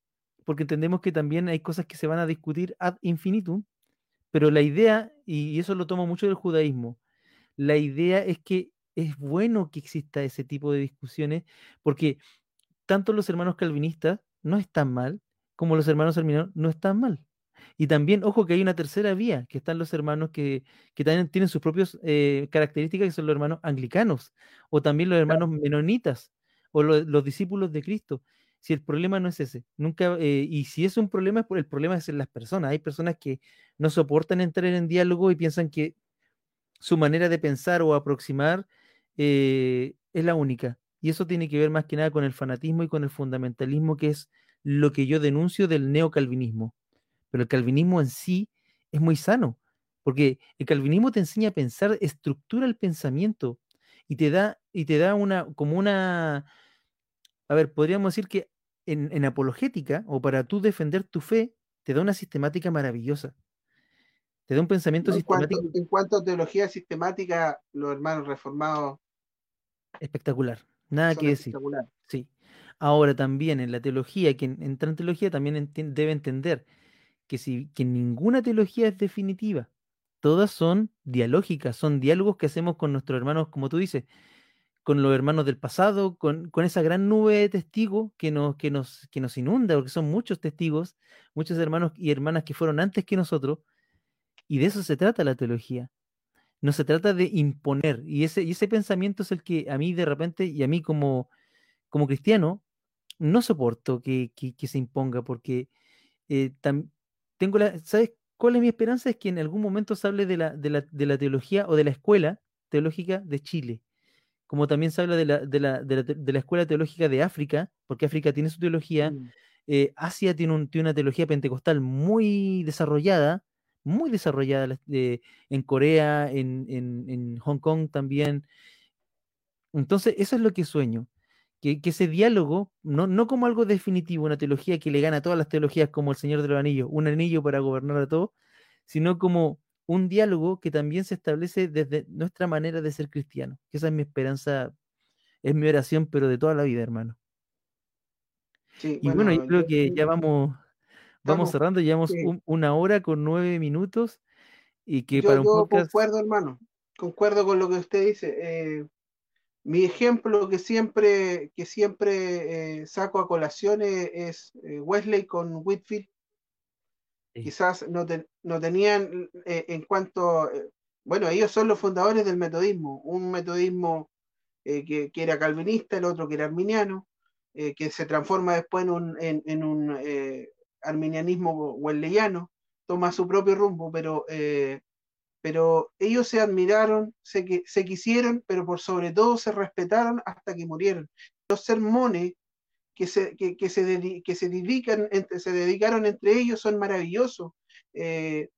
porque entendemos que también hay cosas que se van a discutir ad infinitum, pero la idea, y eso lo tomo mucho del judaísmo, la idea es que es bueno que exista ese tipo de discusiones porque tanto los hermanos calvinistas no están mal, como los hermanos arminianos no están mal. Y también, ojo, que hay una tercera vía, que están los hermanos que, también tienen sus propias eh, características, que son los hermanos anglicanos, o también los hermanos menonitas, o los discípulos de Cristo. Si el problema no es ese, nunca, eh, y si es un problema, el problema es en las personas. Hay personas que no soportan entrar en diálogo y piensan que su manera de pensar o aproximar eh, es la única. Y eso tiene que ver más que nada con el fanatismo y con el fundamentalismo, que es lo que yo denuncio del neocalvinismo. Pero el calvinismo en sí es muy sano, porque el calvinismo te enseña a pensar, estructura el pensamiento y te da, y te da una, como una, a ver, podríamos decir que en, apologética o para tú defender tu fe, te da una sistemática maravillosa. Te da un pensamiento sistemático. en cuanto a teología sistemática, los hermanos reformados. Espectacular. Nada que decir. Ahora también en la teología, quien entra en teología también debe entender que, si, que ninguna teología es definitiva. Todas son dialógicas, son diálogos que hacemos con nuestros hermanos, como tú dices, con los hermanos del pasado, con, con esa gran nube de testigos que nos, que, nos, que nos inunda, porque son muchos testigos, muchos hermanos y hermanas que fueron antes que nosotros, y de eso se trata la teología no se trata de imponer. Y ese, y ese pensamiento es el que a mí de repente, y a mí como, como cristiano, no soporto que, se imponga, porque eh, tengo la, ¿sabes cuál es mi esperanza? Es que en algún momento se hable de la, de la, teología o de la escuela teológica de Chile, como también se habla de la, de la, de la, escuela teológica de África, porque África tiene su teología, mm. eh, Asia tiene, tiene una teología pentecostal muy desarrollada, muy desarrollada en Corea, en, Hong Kong también. Entonces, eso es lo que sueño. Que, ese diálogo, no, no, como algo definitivo, una teología que le gana a todas las teologías como el Señor de los Anillos, un anillo para gobernar a todos, sino como un diálogo que también se establece desde nuestra manera de ser cristiano. Esa es mi esperanza, es mi oración, pero de toda la vida, hermano. y bueno, yo creo que ya vamos Vamos cerrando, llevamos una hora con nueve minutos y que para un yo concuerdo, hermano, concuerdo con lo que usted dice. Eh, mi ejemplo que siempre, que siempre eh, saco a colación es, eh, Wesley con Whitfield. Quizás no, no tenían en cuanto, bueno, ellos son los fundadores del metodismo, un metodismo que, que, era calvinista, el otro que era arminiano, que se transforma después en un, en un arminianismo wesleyano, toma su propio rumbo, pero, eh, pero ellos se admiraron, se, se quisieron, pero por sobre todo se respetaron hasta que murieron. Los sermones que se, que, se, que se, dedican, se dedicaron entre ellos son maravillosos. Eh,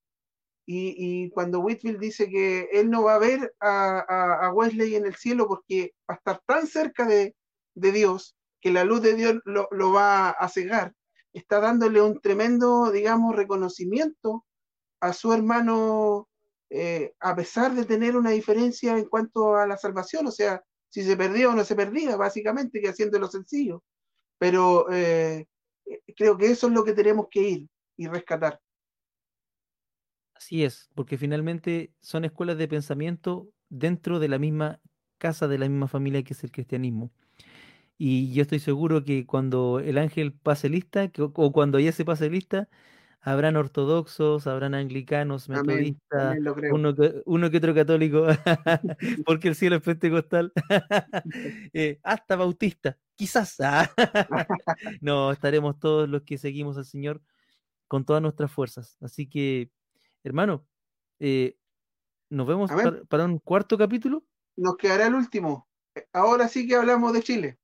y, cuando Whitfield dice que él no va a ver a, Wesley en el cielo porque va a estar tan cerca de, Dios que la luz de Dios lo, va a cegar, está dándole un tremendo, digamos, reconocimiento a su hermano, eh, a pesar de tener una diferencia en cuanto a la salvación, o sea, si se perdía o no se perdía, básicamente, que haciéndolo sencillo. Pero eh, creo que eso es lo que tenemos que ir y rescatar. Así es, porque finalmente son escuelas de pensamiento dentro de la misma casa, de la misma familia que es el cristianismo. Y yo estoy seguro que cuando el ángel pase lista, o cuando ya se pase lista, habrán ortodoxos, habrán anglicanos, metodistas, uno, que, uno que otro católico, porque el cielo es pentecostal, eh, hasta bautista, quizás. no, estaremos todos los que seguimos al Señor con todas nuestras fuerzas. Así que, hermano, eh, nos vemos para, un cuarto capítulo. Nos quedará el último. Ahora sí que hablamos de Chile.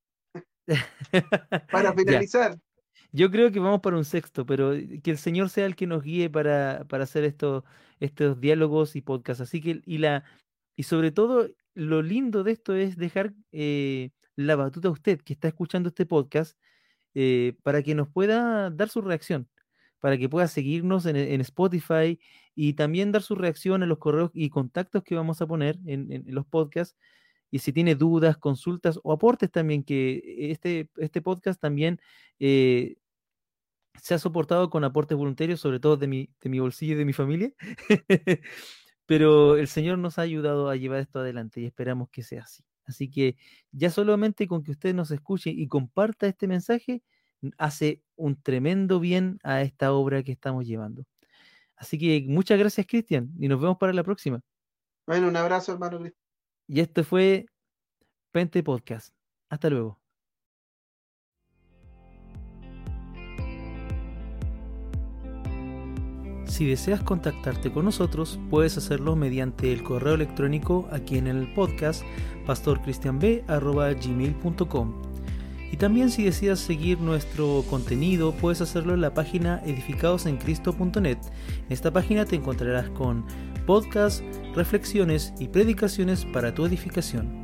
para finalizar. Yo creo que vamos para un sexto, pero que el Señor sea el que nos guíe para, hacer estos, estos diálogos y podcasts. Así que, y la, y sobre todo, lo lindo de esto es dejar eh, la batuta a usted que está escuchando este podcast eh, para que nos pueda dar su reacción, para que pueda seguirnos en, Spotify y también dar su reacción en los correos y contactos que vamos a poner en, los podcasts. Y si tiene dudas, consultas o aportes también, que este, este podcast también eh, se ha soportado con aportes voluntarios, sobre todo de mi, de mi bolsillo y de mi familia. Pero el Señor nos ha ayudado a llevar esto adelante y esperamos que sea así. Así que ya solamente con que usted nos escuche y comparta este mensaje, hace un tremendo bien a esta obra que estamos llevando. Así que muchas gracias, Cristian, y nos vemos para la próxima. Bueno, un abrazo, hermano Y esto fue Pente Podcast. Hasta luego. Si deseas contactarte con nosotros, puedes hacerlo mediante el correo electrónico aquí en el podcast pastorcristianb.gmail.com Y también si deseas seguir nuestro contenido, puedes hacerlo en la página edificadosencristo.net. En esta página te encontrarás con podcasts, reflexiones y predicaciones para tu edificación.